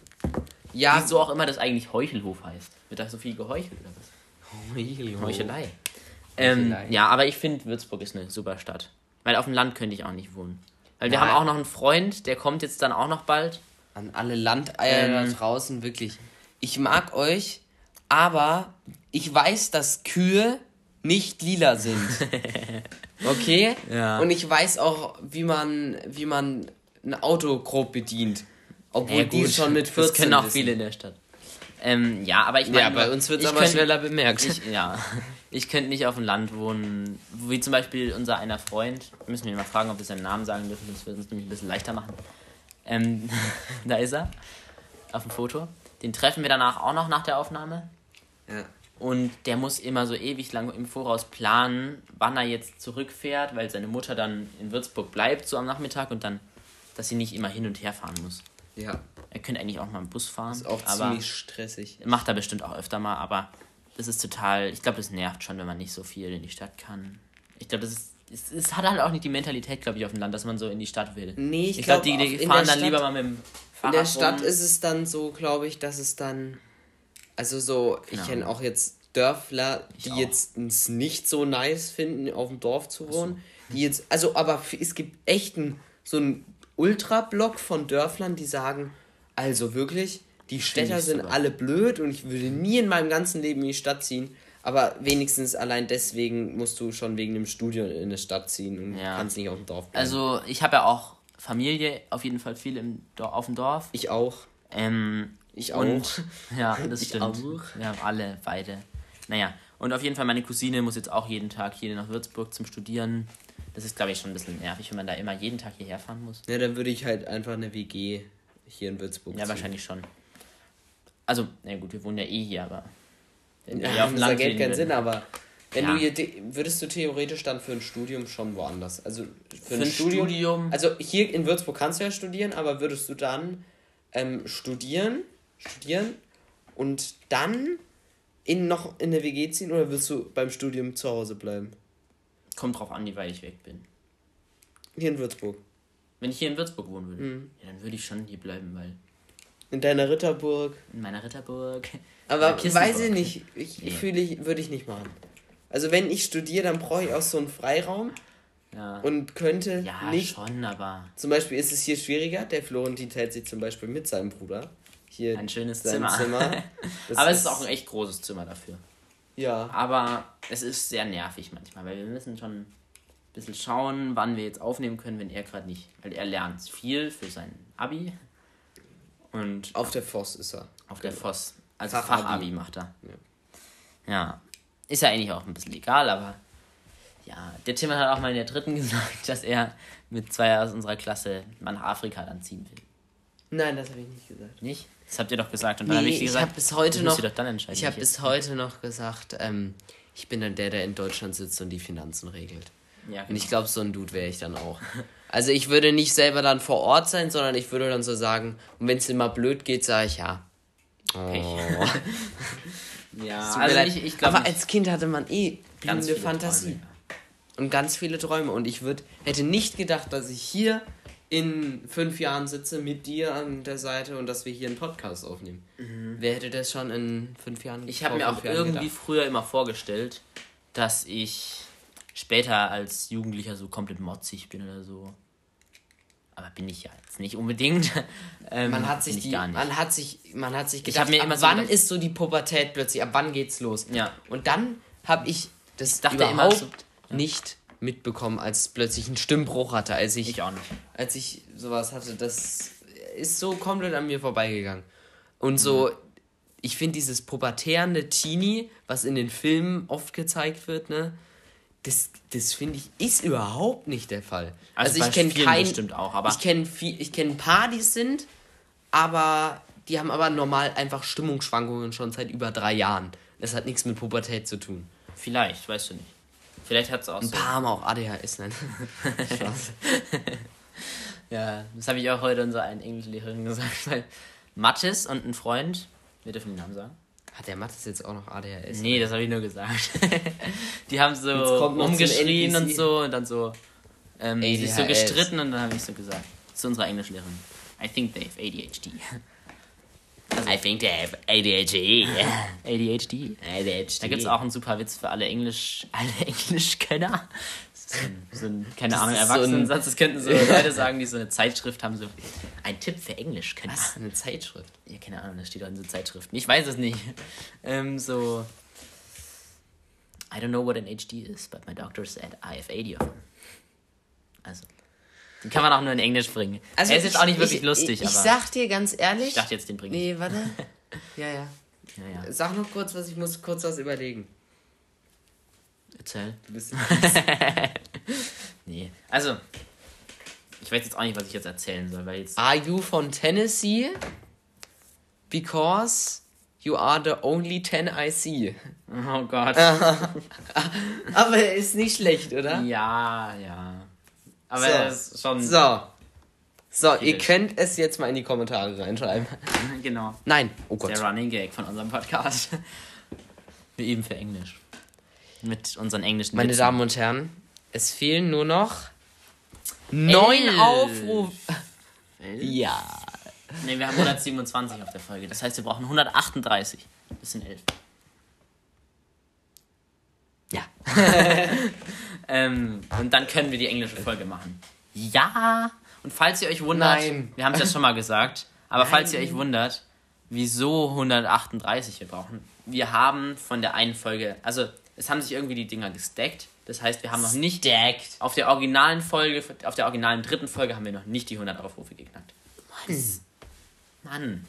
Ja. Wieso auch immer das eigentlich Heuchelhof heißt. Wird da so viel geheuchelt oder was? Heuchelhof. Heuchelei. Ähm, ja, aber ich finde, Würzburg ist eine super Stadt. Weil auf dem Land könnte ich auch nicht wohnen. Weil wir ja. haben auch noch einen Freund, der kommt jetzt dann auch noch bald. An alle Landeier ähm, da draußen, wirklich. Ich mag euch, aber ich weiß, dass Kühe nicht lila sind. <laughs> Okay? Ja. Und ich weiß auch, wie man, wie man ein Auto grob bedient. Obwohl ja, die schon mit 14 Das können auch viele in der Stadt. Ähm, ja, aber ich meine. Ja, bei uns wird es aber könnt, schneller bemerkt. Ich, ja. Ich könnte nicht auf dem Land wohnen, wie zum Beispiel unser einer Freund. Müssen wir mal fragen, ob wir seinen Namen sagen dürfen, das würde uns nämlich ein bisschen leichter machen. Ähm, <laughs> da ist er, auf dem Foto. Den treffen wir danach auch noch nach der Aufnahme. Ja. Und der muss immer so ewig lang im Voraus planen, wann er jetzt zurückfährt, weil seine Mutter dann in Würzburg bleibt, so am Nachmittag, und dann, dass sie nicht immer hin und her fahren muss. Ja. Er könnte eigentlich auch mal einen Bus fahren. Ist auch ziemlich stressig. Macht er bestimmt auch öfter mal, aber das ist total, ich glaube, das nervt schon, wenn man nicht so viel in die Stadt kann. Ich glaube, das ist, es, es, hat halt auch nicht die Mentalität, glaube ich, auf dem Land, dass man so in die Stadt will. Nee, ich, ich glaube, glaub, die, die fahren dann Stadt, lieber mal mit dem Fahrrad In der Stadt rum. ist es dann so, glaube ich, dass es dann, also so, ich genau. kenne auch jetzt Dörfler, die jetzt es nicht so nice finden, auf dem Dorf zu wohnen. So. Die jetzt, also, aber es gibt echt einen, so einen Ultra-Block von Dörflern, die sagen, also wirklich, die Städter sind alle blöd und ich würde nie in meinem ganzen Leben in die Stadt ziehen. Aber wenigstens allein deswegen musst du schon wegen dem Studium in eine Stadt ziehen und ja. kannst nicht auf dem Dorf bleiben. Also ich habe ja auch Familie, auf jeden Fall viel im Dorf, auf dem Dorf. Ich auch. Ähm, ich auch. Und, <laughs> ja, das <laughs> ich stimmt. Auch. Wir haben alle, beide. Naja, und auf jeden Fall meine Cousine muss jetzt auch jeden Tag hier nach Würzburg zum Studieren. Das ist, glaube ich, schon ein bisschen nervig, wenn man da immer jeden Tag hierher fahren muss. Ja, dann würde ich halt einfach eine WG hier in Würzburg Ja, ziehen. wahrscheinlich schon. Also, na gut, wir wohnen ja eh hier, aber. Wenn ja, auf dem das ergibt keinen Sinn, aber wenn ja. du hier, würdest du theoretisch dann für ein Studium schon woanders, also für, für ein, ein Studium, Studium, Also hier in Würzburg kannst du ja studieren, aber würdest du dann ähm, studieren, studieren und dann in noch in der WG ziehen oder willst du beim Studium zu Hause bleiben? Kommt drauf an, wie weit ich weg bin. Hier in Würzburg. Wenn ich hier in Würzburg wohnen würde, mhm. ja, dann würde ich schon hier bleiben, weil. In deiner Ritterburg. In meiner Ritterburg. Aber weiß ich nicht, ich, nee. fühle ich, würde ich nicht machen. Also wenn ich studiere, dann brauche ich auch so einen Freiraum. Ja. Und könnte ja, nicht. schon, aber. Zum Beispiel ist es hier schwieriger. Der Florentin teilt sich zum Beispiel mit seinem Bruder. Hier ein schönes Zimmer. Zimmer. <laughs> aber es ist auch ein echt großes Zimmer dafür. Ja. Aber es ist sehr nervig manchmal, weil wir müssen schon ein bisschen schauen, wann wir jetzt aufnehmen können, wenn er gerade nicht. Weil er lernt viel für sein Abi. Und auf der Voss ist er. Auf der Voss. Also Fachabi, Fachabi macht er. Ja. ja. Ist ja eigentlich auch ein bisschen egal, aber ja, der Tim hat auch mal in der dritten <laughs> gesagt, dass er mit zwei aus unserer Klasse mal nach Afrika dann ziehen will. Nein, das habe ich nicht gesagt. Nicht? Das habt ihr doch gesagt. Und dann nee, habe ich gesagt, ich habe bis heute noch, ich habe bis heute noch gesagt, ähm, ich bin dann der, der in Deutschland sitzt und die Finanzen regelt. Ja, genau. Und ich genau. glaube, so ein Dude wäre ich dann auch. Also ich würde nicht selber dann vor Ort sein, sondern ich würde dann so sagen, und wenn es immer blöd geht, sage ich ja. Oh. <laughs> ja, also ich, ich glaube. Aber als Kind hatte man eh blühende Fantasie. Träume. Und ganz viele Träume. Und ich würd, hätte nicht gedacht, dass ich hier in fünf Jahren sitze mit dir an der Seite und dass wir hier einen Podcast aufnehmen. Mhm. Wer hätte das schon in fünf Jahren Ich habe mir auch irgendwie gedacht? früher immer vorgestellt, dass ich später als Jugendlicher so komplett motzig bin oder so. Aber bin ich ja jetzt nicht unbedingt. <laughs> Ähm, man hat sich die, man hat sich, man hat sich gedacht, mir ab wann so ist so die Pubertät plötzlich, ab wann geht's los? Ja. Und dann habe ich das dachte überhaupt immer so, ja. nicht mitbekommen, als plötzlich einen Stimmbruch hatte, als ich, ich auch nicht. als ich sowas hatte, das ist so komplett an mir vorbeigegangen. Und so, mhm. ich finde dieses pubertärende Teenie, was in den Filmen oft gezeigt wird, ne, das, das finde ich, ist überhaupt nicht der Fall. Also, also ich kenne keinen, bestimmt auch, aber ich kenne ich kenne ein paar, die es sind, aber die haben aber normal einfach Stimmungsschwankungen schon seit über drei Jahren. Das hat nichts mit Pubertät zu tun. Vielleicht, weißt du nicht. Vielleicht hat es auch Ein so. paar haben auch ADHS, nein. <laughs> <laughs> Ja, das habe ich auch heute unserer einen Englischlehrerin gesagt, weil Mathis und ein Freund, wir dürfen den Namen sagen. Hat der Mathis jetzt auch noch ADHS? Nee, das habe ich nur gesagt. <laughs> die haben so umgeschrien und so und dann so ähm, sich so gestritten und dann habe ich so gesagt zu unserer Englischlehrerin. I think they have ADHD. Also, I think they have ADHD. ADHD. ADHD. Da gibt es auch einen super Witz für alle Englisch, alle <laughs> Englischkenner. So ein, so ein, keine Ahnung, Erwachsenensatz. So das könnten so <laughs> Leute sagen, die so eine Zeitschrift haben, so ein Tipp für Englischkenner. Was? Eine Zeitschrift? Ja, keine Ahnung, das steht auch in so Zeitschriften. Ich weiß es nicht. <laughs> Ähm, so. I don't know what an HD is, but my doctor said I have 80 of them. Also. Den kann man auch nur in Englisch bringen. Also er ist jetzt auch nicht wirklich ich, lustig, ich, aber. Ich sag dir ganz ehrlich. Ich dachte jetzt, den bringe ich. Nee, warte. <laughs> ja, ja, ja. Ja, Sag noch kurz was, ich muss kurz was überlegen. Erzähl. Du bist. <laughs> nee. Also, ich weiß jetzt auch nicht, was ich jetzt erzählen soll, weil jetzt. Are you from Tennessee? Because you are the only ten I see. Oh Gott. <laughs> Aber er ist nicht schlecht, oder? Ja, ja. Aber so. er ist schon. So. So, ihr könnt es jetzt mal in die Kommentare reinschreiben. <laughs> genau. Nein, oh Gott. Der Running Gag von unserem Podcast. Wir üben für Englisch. Mit unseren englischen Meine Witzen. Damen und Herren, es fehlen nur noch neun Aufrufe. Ja. Ne, wir haben 127 auf der Folge. Das heißt, wir brauchen 138 bis in 11. Ja. <laughs> ähm, und dann können wir die englische Folge machen. Ja. Und falls ihr euch wundert, Nein. wir haben es ja schon mal gesagt, aber Nein. falls ihr euch wundert, wieso 138 wir brauchen, wir haben von der einen Folge, also es haben sich irgendwie die Dinger gestackt. Das heißt, wir haben noch nicht Stacked. auf der originalen Folge, auf der originalen dritten Folge haben wir noch nicht die 100 Aufrufe geknackt. Mann. Mann.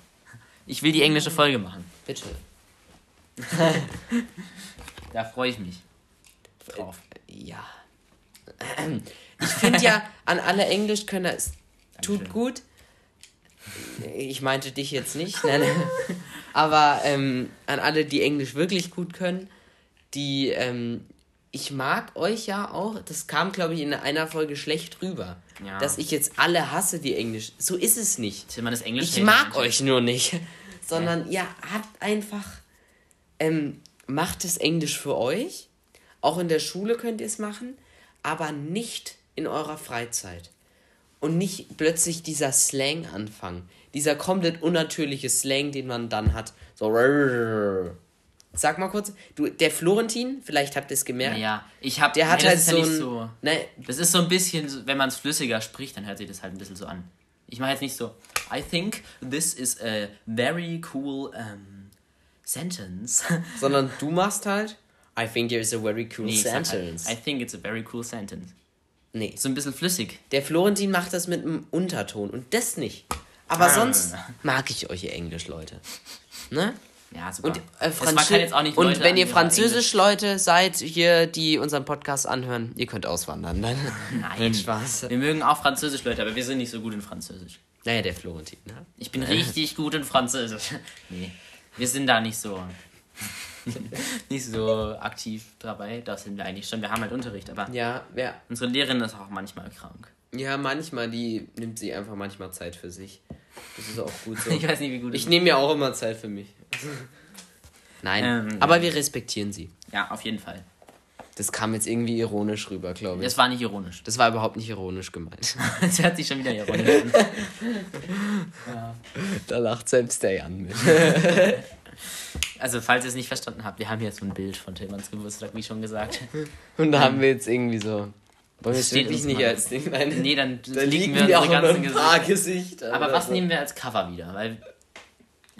Ich will die englische Folge machen. Bitte. <laughs> da freue ich mich drauf. Ja. Ich finde ja an alle Englischkönner, es tut gut. Ich meinte dich jetzt nicht. Nein, Aber ähm, an alle, die Englisch wirklich gut können, die, ähm, ich mag euch ja auch, das kam, glaube ich, in einer Folge schlecht rüber. Ja. Dass ich jetzt alle hasse, die Englisch. So ist es nicht. Das ich mag euch nur nicht. <laughs> Sondern ja. ihr habt einfach, ähm, macht es Englisch für euch. Auch in der Schule könnt ihr es machen, aber nicht in eurer Freizeit. Und nicht plötzlich dieser Slang anfangen. Dieser komplett unnatürliche Slang, den man dann hat. So. Sag mal kurz, du, der Florentin, vielleicht habt ihr es gemerkt. Ja, ich hab. Der hat nee, halt so, ja ein, so ne, Das ist so ein bisschen, wenn man es flüssiger spricht, dann hört sich das halt ein bisschen so an. Ich mache jetzt nicht so. I think this is a very cool um, sentence. <laughs> Sondern du machst halt. I think there's a very cool nee, halt, sentence. Halt, I think it's a very cool sentence. Nee. So ein bisschen flüssig. Der Florentin macht das mit einem Unterton und das nicht. Aber ah. sonst mag ich euch ihr Englisch, Leute. Ne? Ja, super. Und, äh, Franzö halt und Leute wenn ihr Französisch-Leute seid, hier, die unseren Podcast anhören, ihr könnt auswandern. <laughs> Nein, Nein Spaß. Wir mögen auch Französisch-Leute, aber wir sind nicht so gut in Französisch. Naja, der Florentin, ne? Ich bin richtig gut in Französisch. <laughs> Nee, wir sind da nicht so <laughs> nicht so aktiv dabei. Das sind wir eigentlich schon. Wir haben halt Unterricht, aber ja, ja. unsere Lehrerin ist auch manchmal krank. Ja, manchmal, die nimmt sie einfach manchmal Zeit für sich. Das ist auch gut so. <laughs> ich weiß nicht, wie gut Ich nehme mir auch immer Zeit für mich. <laughs> Nein, ähm, aber wir respektieren sie. Ja, auf jeden Fall. Das kam jetzt irgendwie ironisch rüber, glaube ich. Das war nicht ironisch. Das war überhaupt nicht ironisch gemeint. <laughs> das hört sich schon wieder ironisch an. ja. Da lacht selbst der Jan mit. Also, falls ihr es nicht verstanden habt, wir haben hier so ein Bild von Tillmanns Geburtstag, wie schon gesagt. Und da haben wir jetzt irgendwie so. Wollen wir es wirklich nicht als Ding? Nein, nee, dann, dann liegen wir, wir unsere ganzen Gesichter. Gesicht, Aber was so. nehmen wir als Cover wieder? Weil.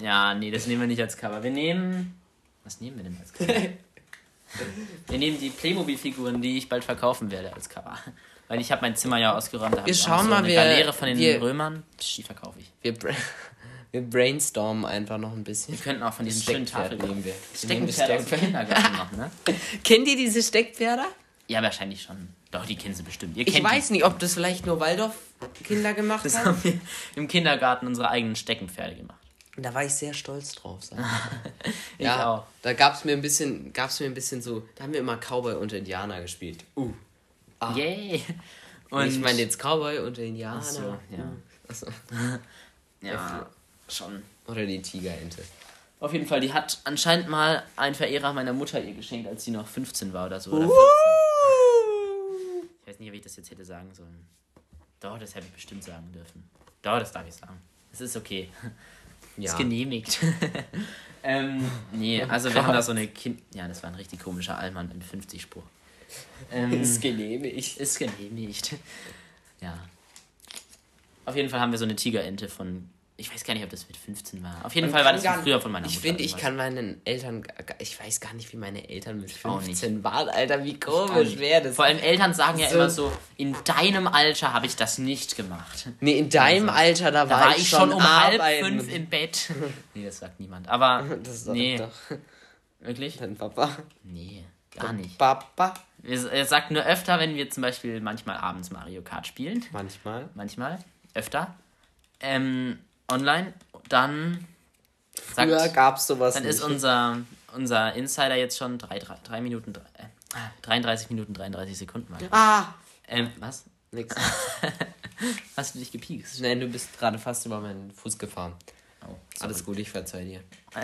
Ja, nee, das nehmen wir nicht als Cover. Wir nehmen. Was nehmen wir denn als Cover? <laughs> wir nehmen die Playmobil-Figuren, die ich bald verkaufen werde, als Cover. Weil ich habe mein Zimmer ja ausgeräumt. Da wir schauen so mal, eine wir, Galeere von den wir, Römern. Die verkaufe ich. Wir, <laughs> wir brainstormen einfach noch ein bisschen. Wir könnten auch von diesen schönen Tafeln nehmen wir. Steckenpferde aus dem Kindergarten machen, ne? <laughs> Kennt ihr diese Steckpferde? Ja, wahrscheinlich schon. Doch, die kennen sie bestimmt. ich weiß die. nicht, ob das vielleicht nur Waldorf-Kinder gemacht das haben. wir im Kindergarten unsere eigenen Steckenpferde gemacht. Da war ich sehr stolz drauf. <laughs> ich ja, auch. Da gab es mir ein bisschen, gab's mir ein bisschen so, da haben wir immer Cowboy und Indianer gespielt. Uh. Ah. Yay. Und ich meine jetzt Cowboy und Indianer. Ach so, ja. Ach so. <laughs> ja. Schon. Oder die Tigerente. Auf jeden Fall, die hat anscheinend mal ein Verehrer meiner Mutter ihr geschenkt, als sie noch 15 war oder so. Oder 14. Weiß nicht, wie ich das jetzt hätte sagen sollen. Doch, das hätte ich bestimmt sagen dürfen. Doch, das darf ich sagen. Es ist okay. Ja. Ist genehmigt. <laughs> ähm, nee, oh also wir haben da so eine Kind. Ja, das war ein richtig komischer Allmann im 50-Spruch. Ähm, <laughs> ist genehmigt. Ist genehmigt. Ja. Auf jeden Fall haben wir so eine Tigerente von ich weiß gar nicht, ob das mit 15 war. Auf jeden Man Fall war das gar, früher von meiner Mutter. Ich finde, ich kann meinen Eltern. Ich weiß gar nicht, wie meine Eltern mit 15 waren, Alter. Wie komisch wäre das. Vor allem Eltern sagen ja so immer so: In deinem Alter habe ich das nicht gemacht. Nee, in deinem also, Alter, da, da war, ich schon um arbeiten. halb fünf im Bett. <laughs> nee, das sagt niemand. Aber. Das sagt nee. Doch. Wirklich? Dein Papa? Nee, gar nicht. Papa? Er sagt nur öfter, wenn wir zum Beispiel manchmal abends Mario Kart spielen. Manchmal? Manchmal. Öfter. Ähm, online, dann. Sagt, Früher gab es sowas Dann nicht. ist unser, unser Insider jetzt schon 3, 3, 3 Minuten, 3, äh, 33 Minuten 33 Sekunden weit. Ah! Ähm, was? Nix. <laughs> Hast du dich gepiekst? Nein, du bist gerade fast über meinen Fuß gefahren. Oh, Alles gut, ich verzeih dir. <laughs>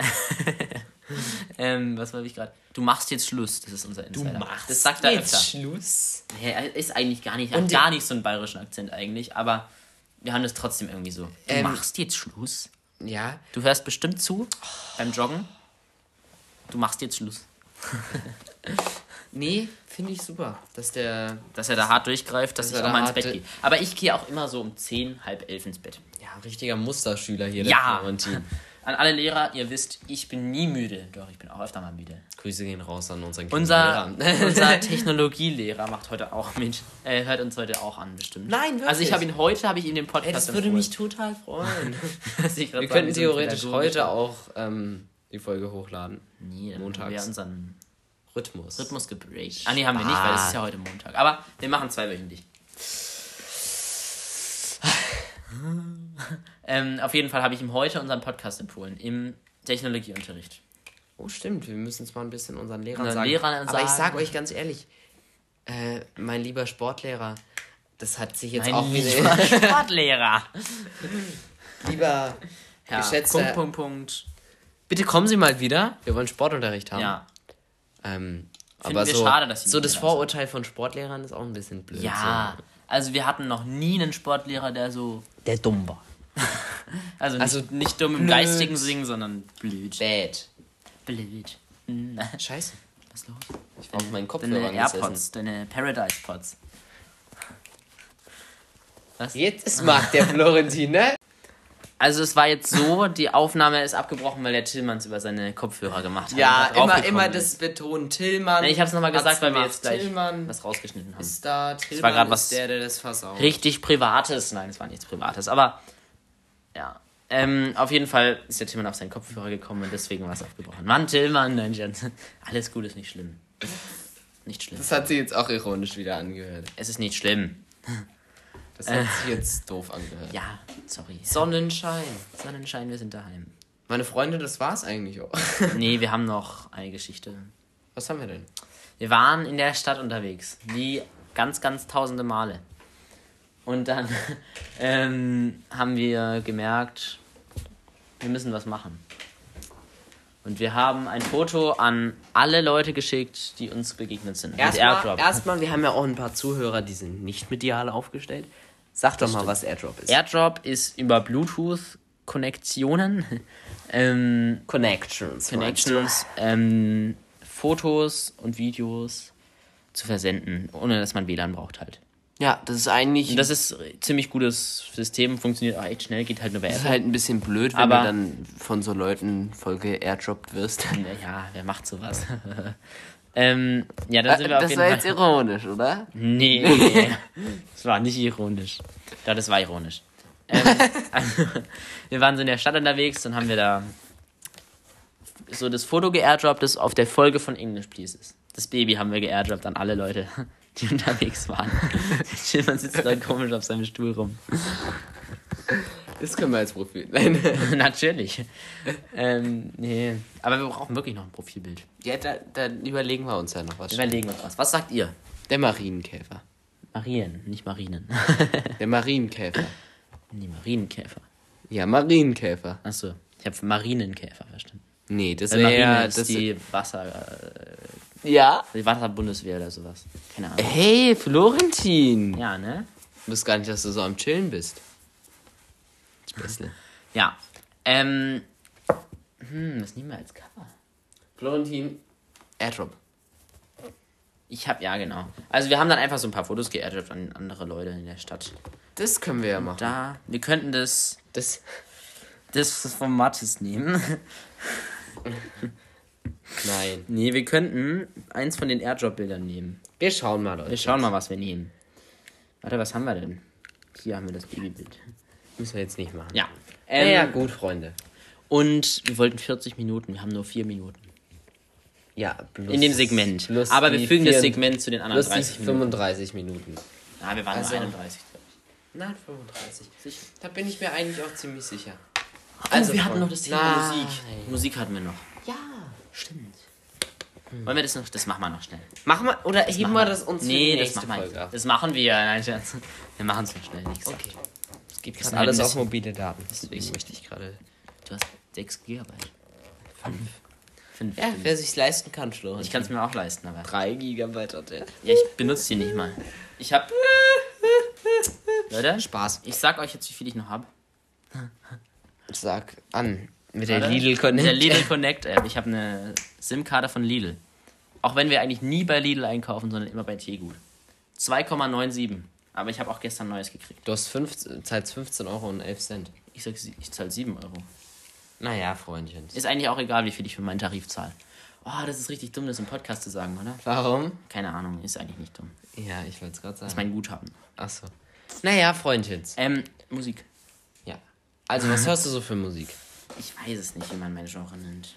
ähm, was wollte ich gerade? Du machst jetzt Schluss, das ist unser Insider. Du machst das sagt er jetzt öfter. Schluss? Ja, ist eigentlich gar nicht, hat gar nicht so einen bayerischen Akzent eigentlich, aber wir haben das trotzdem irgendwie so. Du ähm, machst jetzt Schluss. Ja. Du hörst bestimmt zu beim Joggen. Du machst jetzt Schluss. <laughs> nee, finde ich super, dass der. Dass er da hart durchgreift, dass, dass ich auch mal ins Bett gehe. Aber ich gehe auch immer so um 10, halb elf ins Bett. Ja, richtiger Musterschüler hier. Ja. An alle Lehrer, ihr wisst, ich bin nie müde. Doch, ich bin auch öfter mal müde. Grüße gehen raus an unseren unser, Lehrer. <laughs> unser <laughs> Technologielehrer macht heute auch mit, äh, hört uns heute auch an, bestimmt. Nein, wirklich. Also ich habe ihn heute, habe ich ihm den Podcast Ey, Das würde empfohlen. mich total freuen. <laughs> wir könnten theoretisch heute auch ähm, die Folge hochladen. Nee, montags. Wir unseren Rhythmus. Rhythmus gebreakt. Ah, nee, haben wir nicht, weil es ist ja heute Montag. Aber wir machen zwei <laughs> ähm, auf jeden Fall habe ich ihm heute unseren Podcast empfohlen. Im Technologieunterricht. Oh, stimmt. Wir müssen es mal ein bisschen unseren Lehrern sagen. Lehrern Aber ich sag euch ganz ehrlich, äh, mein lieber Sportlehrer, das hat sich jetzt mein auch wieder. <laughs> <laughs> Sportlehrer! lieber ja, geschätzter. Punkt, Punkt, Punkt. Bitte kommen Sie mal wieder. Wir wollen Sportunterricht haben. Ja. Ähm, aber so, schade, dass Sie so das Vorurteil von Sportlehrern ist auch ein bisschen blöd. Ja, so. Also wir hatten noch nie einen Sportlehrer, der so. Der dumm war. <laughs> also, nicht, also nicht dumm im geistigen Singen, sondern blöd. Bad. Blöd. <laughs> Scheiße. Was ist los? Ich war auf meinen Kopfhörer Deine AirPods, deine Paradise Pods. Was? Jetzt mag der Florentin, ne? Also es war jetzt so, die Aufnahme ist abgebrochen, weil der Tillmanns über seine Kopfhörer gemacht hat. Ja, immer, immer das betonen. Tillmann. Nee, ich habe es nochmal gesagt, weil wir jetzt gleich Tillmann was rausgeschnitten haben. Ist da, Tillmann das war gerade was der, der das versaut. richtig Privates. Nein, es war nichts Privates, aber ja. Ähm, auf jeden Fall ist der Tillmann auf seinen Kopfhörer gekommen und deswegen war es abgebrochen. Mann, Tillmann, nein, <laughs> alles gut ist nicht schlimm. Nicht schlimm. Das hat sie jetzt auch ironisch wieder angehört. Es ist nicht schlimm. Das hat sich jetzt doof angehört. Ja, sorry. Sonnenschein. Sonnenschein, wir sind daheim. Meine Freunde, das war's eigentlich auch. <laughs> nee, wir haben noch <laughs> eine Geschichte. Was haben wir denn? Wir waren in der Stadt unterwegs. Wie ganz, ganz tausende Male. Und dann <laughs> ähm, haben wir gemerkt, wir müssen was machen. Und wir haben ein Foto an alle Leute geschickt, die uns begegnet sind. Erstmal, erstmal, wir haben ja auch ein paar Zuhörer, die sind nicht medial aufgestellt. Sag doch mal, was Airdrop ist. Airdrop ist über Bluetooth Konnektionen. <laughs> ähm, Connections. Connections. Ähm, Fotos und Videos zu versenden, ohne dass man WLAN braucht halt. Ja, das ist eigentlich. Und das ist ein ziemlich gutes System, funktioniert auch echt schnell, geht halt nur bei Airdrop. Das ist halt ein bisschen blöd, wenn aber, du dann von so Leuten voll geairdroppt wirst. <laughs> Ja, wer macht sowas? <laughs> ähm, ja, dann sind wir das war jetzt ironisch, oder? <laughs> Nee, nee. das war nicht ironisch. Ja, das war ironisch. Ähm, <laughs> also, wir waren so in der Stadt unterwegs, dann haben wir da so das Foto geairdroppt, das auf der Folge von English Please ist. Das Baby haben wir geairdroppt an alle Leute <laughs> die unterwegs waren. Schillmann sitzt da komisch auf seinem Stuhl rum. Das können wir als Profil. Nein. <laughs> Natürlich. Ähm, nee. Aber wir brauchen wirklich noch ein Profilbild. Ja, da, dann überlegen wir uns ja noch was. Überlegen wir uns was. Was sagt ihr? Der Marienkäfer. Marien, nicht Marinen. <laughs> Der Marienkäfer. Nee, Marienkäfer. Ja, Marienkäfer. Achso, ich habe Marinenkäfer verstanden. Nee, das wäre ja das die Wasser. Äh, ja? Die Wasserbundeswehr oder sowas. Keine Ahnung. Hey, Florentin. Ja, ne? Du bist gar nicht, dass du so am Chillen bist. Späßle. Ja. Ähm. Hm, was nehmen wir als Cover? Florentin, Airdrop. Ich hab, ja, genau. Also, wir haben dann einfach so ein paar Fotos geairdroppt an andere Leute in der Stadt. Das können wir ja machen. Da, wir könnten das. Das. Das vom Mattes nehmen. <laughs> Nein. Nee, wir könnten eins von den Airdrop-Bildern nehmen. Wir schauen mal, Leute. Wir schauen mal, was wir nehmen. Warte, was haben wir denn? Hier haben wir das Babybild. Müssen wir jetzt nicht machen. Ja. Ähm, ja, gut, Freunde. Und wir wollten 40 Minuten, wir haben nur 4 Minuten. Ja, plus, In dem Segment. Aber wir fügen das Segment zu den anderen 30 Minuten. 35 Minuten. Ah, wir waren also, nur 31. Nein, 35. Sicher. Da bin ich mir eigentlich auch ziemlich sicher. Also, oh, wir hatten noch das Thema Musik. Musik hatten wir noch. Ja. Stimmt. Hm. Wollen wir das noch? Das machen wir noch schnell. Machen wir oder das heben wir das uns Nee, das machen wir. Das machen wir. Nein. Wir machen es noch schnell. Nicht okay. Geht gerade alles auf mobile Daten. Deswegen möchte ich gerade. Du hast 6 GB. 5. 5. Ja, wer sich leisten kann, Flo. Ich kann es mir auch leisten, aber. 3 GB hat. Ja, ich benutze die nicht mal. Ich hab. Leute, Spaß. Ich sag euch jetzt, wie viel ich noch hab. Sag an. Mit der Lidl Connect. Mit der Lidl Connect App. Ich habe eine SIM-Karte von Lidl. Auch wenn wir eigentlich nie bei Lidl einkaufen, sondern immer bei Teegut. 2,97. Aber ich habe auch gestern Neues gekriegt. Du hast 15, zahlst 15 Euro und 11 Cent. Ich sag, ich zahle 7 Euro. Naja, Freundchen. Ist eigentlich auch egal, wie viel ich für meinen Tarif zahle. Oh, das ist richtig dumm, das im Podcast zu sagen, oder? Warum? Keine Ahnung, ist eigentlich nicht dumm. Ja, ich wollte es gerade sagen. Das ist mein Guthaben. Achso. Naja, Freundchen. Ähm, Musik. Ja. Also, was hörst du so für Musik? Ich weiß es nicht, wie man meine Genre nennt.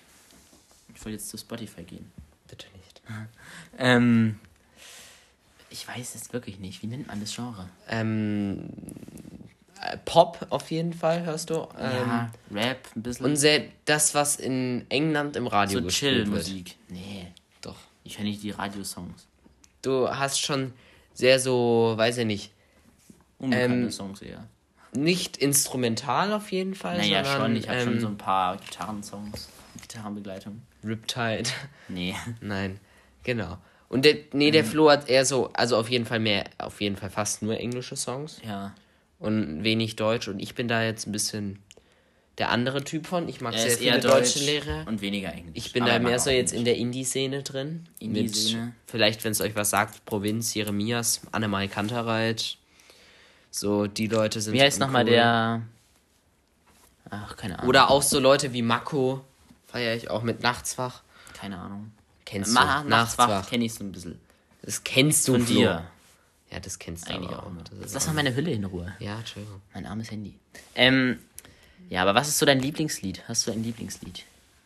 Ich wollte jetzt zu Spotify gehen. Bitte nicht. <laughs> ähm, ich weiß es wirklich nicht. Wie nennt man das Genre? Ähm, äh, Pop auf jeden Fall, hörst du. Ähm, ja, Rap, ein bisschen. Und sehr das, was in England im Radio so gespielt wird. Musik. Nee. Doch. Ich höre nicht die Radiosongs. Du hast schon sehr so, weiß ich nicht. Unbekannte ähm, Songs eher. Nicht instrumental auf jeden Fall. Naja, sondern, schon. Ich habe ähm, schon so ein paar Gitarrensongs. Gitarrenbegleitung. Riptide. Nee. Nein. Genau. Und der, nee, der mhm. Flo hat eher so, also auf jeden Fall mehr, auf jeden Fall fast nur englische Songs. Ja. Und wenig Deutsch. Und ich bin da jetzt ein bisschen der andere Typ von. Ich mag er sehr viele deutsche Lehrer. Und weniger Englisch. Ich bin Aber da mehr so jetzt in der Indie-Szene drin. Indie-Szene. Vielleicht, wenn es euch was sagt, Provinz, Jeremias, Annemarie Kantereit. So, die Leute sind. Wie heißt nochmal cool. der. Ach, keine Ahnung. Oder auch so Leute wie Mako. Feiere ich auch mit Nachtswach. Keine Ahnung. Kennst Ma du? Nachtswach kenne ich so ein bisschen. Das kennst du von Flo. dir. Ja, das kennst du eigentlich auch. Das Lass mal meine Hülle in Ruhe. Ja, Entschuldigung. Mein armes Handy. Ähm, ja, aber was ist so dein Lieblingslied? Hast du ein Lieblingslied?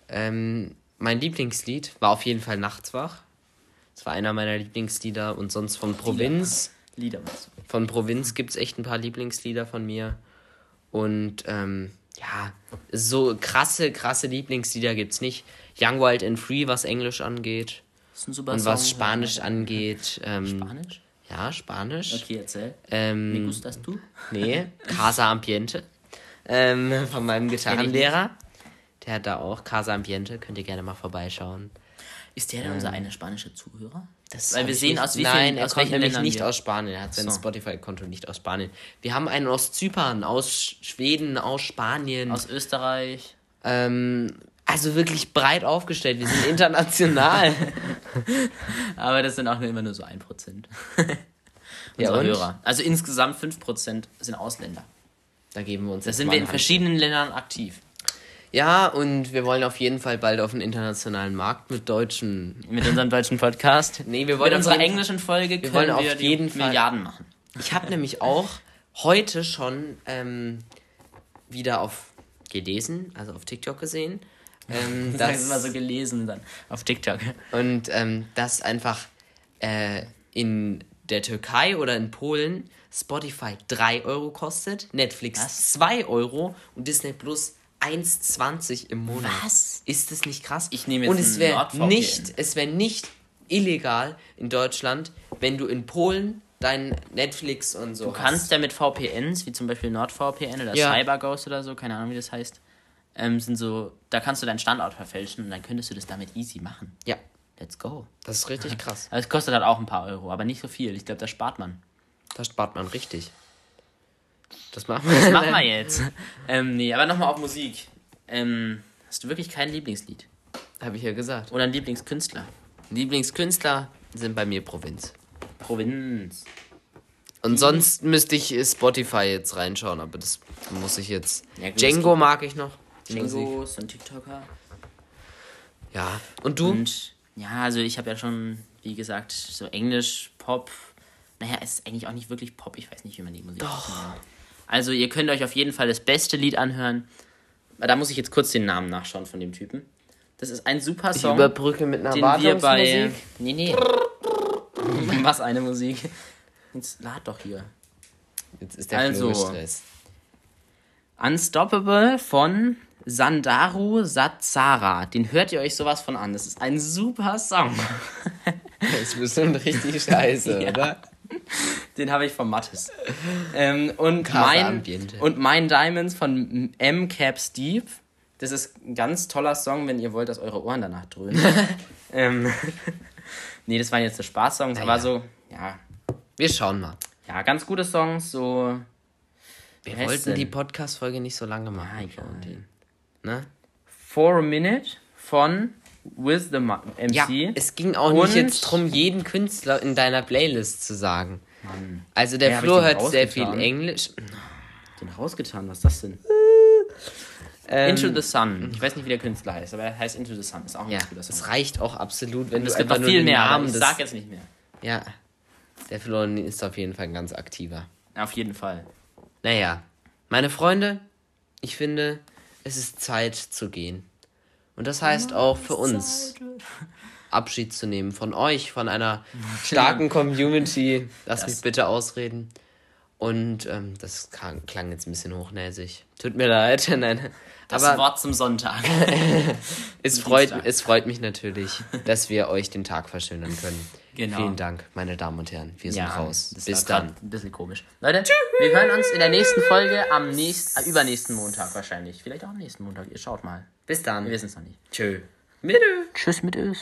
Ähm, mein Lieblingslied war auf jeden Fall Nachtswach. Das war einer meiner Lieblingslieder und sonst von Provinz. Lieder, Lieder Von Provinz gibt es echt ein paar Lieblingslieder von mir. Und ähm, ja, so krasse, krasse Lieblingslieder gibt es nicht. Young, Wild and Free, was Englisch angeht. Das ist ein super Und was Spanisch ja. angeht. Ähm, Spanisch? Ja, Spanisch. Okay, erzähl. Ähm, Me gustas du? Nee, Casa Ambiente. Ähm, von meinem Gitarrenlehrer. Der hat da auch Casa Ambiente, könnt ihr gerne mal vorbeischauen. Ist der ähm, unser eine spanische Zuhörer? Das Weil wir sehen aus wie Nein, er kommt nämlich nicht wir? aus Spanien. Er hat sein so. Spotify-Konto nicht aus Spanien. Wir haben einen aus Zypern, aus Schweden, aus Spanien. Aus Österreich. Ähm, also wirklich breit aufgestellt. Wir sind international. <laughs> Aber das sind auch nur immer nur so 1%. <laughs> ja, und? Hörer. Also insgesamt 5% sind Ausländer. Da geben wir uns. Da sind wir in verschiedenen Ländern aktiv. Ja, und wir wollen auf jeden Fall bald auf den internationalen Markt mit deutschen. Mit unserem deutschen Podcast. <laughs> Nee, wir wollen mit unserer englischen Folge wir wollen auf wir jeden Fall Milliarden machen. Ich habe nämlich auch heute schon ähm, wieder auf gelesen, also auf TikTok gesehen, ähm, <laughs> das ist immer so gelesen dann auf TikTok. Und ähm, dass einfach äh, in der Türkei oder in Polen Spotify 3 Euro kostet, Netflix Was? 2 Euro und Disney Plus 1,20 im Monat. Was? Ist das nicht krass? Ich nehme jetzt Und es wäre nicht, es wäre nicht illegal in Deutschland, wenn du in Polen dein Netflix und so. Du kannst hast. ja mit VPNs, wie zum Beispiel NordVPN oder ja. CyberGhost oder so, keine Ahnung, wie das heißt, ähm, sind so, da kannst du deinen Standort verfälschen und dann könntest du das damit easy machen. Ja. Let's go. Das ist richtig <laughs> krass. Aber es kostet halt auch ein paar Euro, aber nicht so viel. Ich glaube, da spart man. Da spart man richtig. Das machen wir. Das machen wir <laughs> jetzt. ähm, nee, aber nochmal auf Musik. Ähm, hast du wirklich kein Lieblingslied? Habe ich ja gesagt. Oder ein Lieblingskünstler? Lieblingskünstler sind bei mir Provinz. Provinz. Und sonst müsste ich Spotify jetzt reinschauen, aber das muss ich jetzt. Ja, Django mag ich noch. Django ist ein TikToker. Ja, und du? Und, ja, also ich habe ja schon, wie gesagt, so Englisch, Pop. Naja, es ist eigentlich auch nicht wirklich Pop. Ich weiß nicht, wie man die Musik Doch. Nennt. Also ihr könnt euch auf jeden Fall das beste Lied anhören. Da muss ich jetzt kurz den Namen nachschauen von dem Typen. Das ist ein super Song. Ich überbrücke mit einer den wir bei. Nee, nee. <laughs> Was eine Musik. Jetzt lad doch hier. Jetzt ist der also. Unstoppable von Sandaru Satsara. Den hört ihr euch sowas von an. Das ist ein super Song. <laughs> Das ist bestimmt richtig scheiße, <laughs> ja. oder? Den habe ich von Mattes. Ähm, und, mein, und mein Diamonds von M. Cap Steve. Das ist ein ganz toller Song, wenn ihr wollt, dass eure Ohren danach dröhnen. <laughs> ähm, nee, das waren jetzt so Spaßsongs, aber so, ja. Wir schauen mal. Ja, ganz gute Songs, so. Wir wollten die Podcast-Folge nicht so lange machen. Ja, ne? For a Minute von With the MC. Ja, es ging auch nicht jetzt darum, jeden Künstler in deiner Playlist zu sagen. Mann. Also der Flo hört sehr viel Englisch. Den rausgetan, was ist das denn? Ähm, Into the Sun. Ich weiß nicht, wie der Künstler heißt, aber er heißt Into the Sun. Ist auch ein ja, guter Song. Das reicht auch absolut, wenn du einfach nur viel mehr Namen Ich sag jetzt nicht mehr. Ja, der Flo ist auf jeden Fall ein ganz aktiver. Auf jeden Fall. Naja, meine Freunde, ich finde, es ist Zeit zu gehen. Und das heißt auch für uns <laughs> Abschied zu nehmen von euch, von einer starken Community. Lass mich bitte ausreden. Und ähm, das klang jetzt ein bisschen hochnäsig. Tut mir leid. <laughs> Nein. Das Aber Wort zum Sonntag. <laughs> es, freut, es freut mich natürlich, dass wir euch den Tag verschönern können. Genau. Vielen Dank, meine Damen und Herren. Wir sind ja, raus. Bis dann. Ein bisschen komisch. Leute, Tschüss. wir hören uns in der nächsten Folge am nächsten, übernächsten Montag wahrscheinlich. Vielleicht auch am nächsten Montag. Ihr schaut mal. Bis dann. Wir wissen es noch nicht. Tschö. Mit Tschüss mit Ös.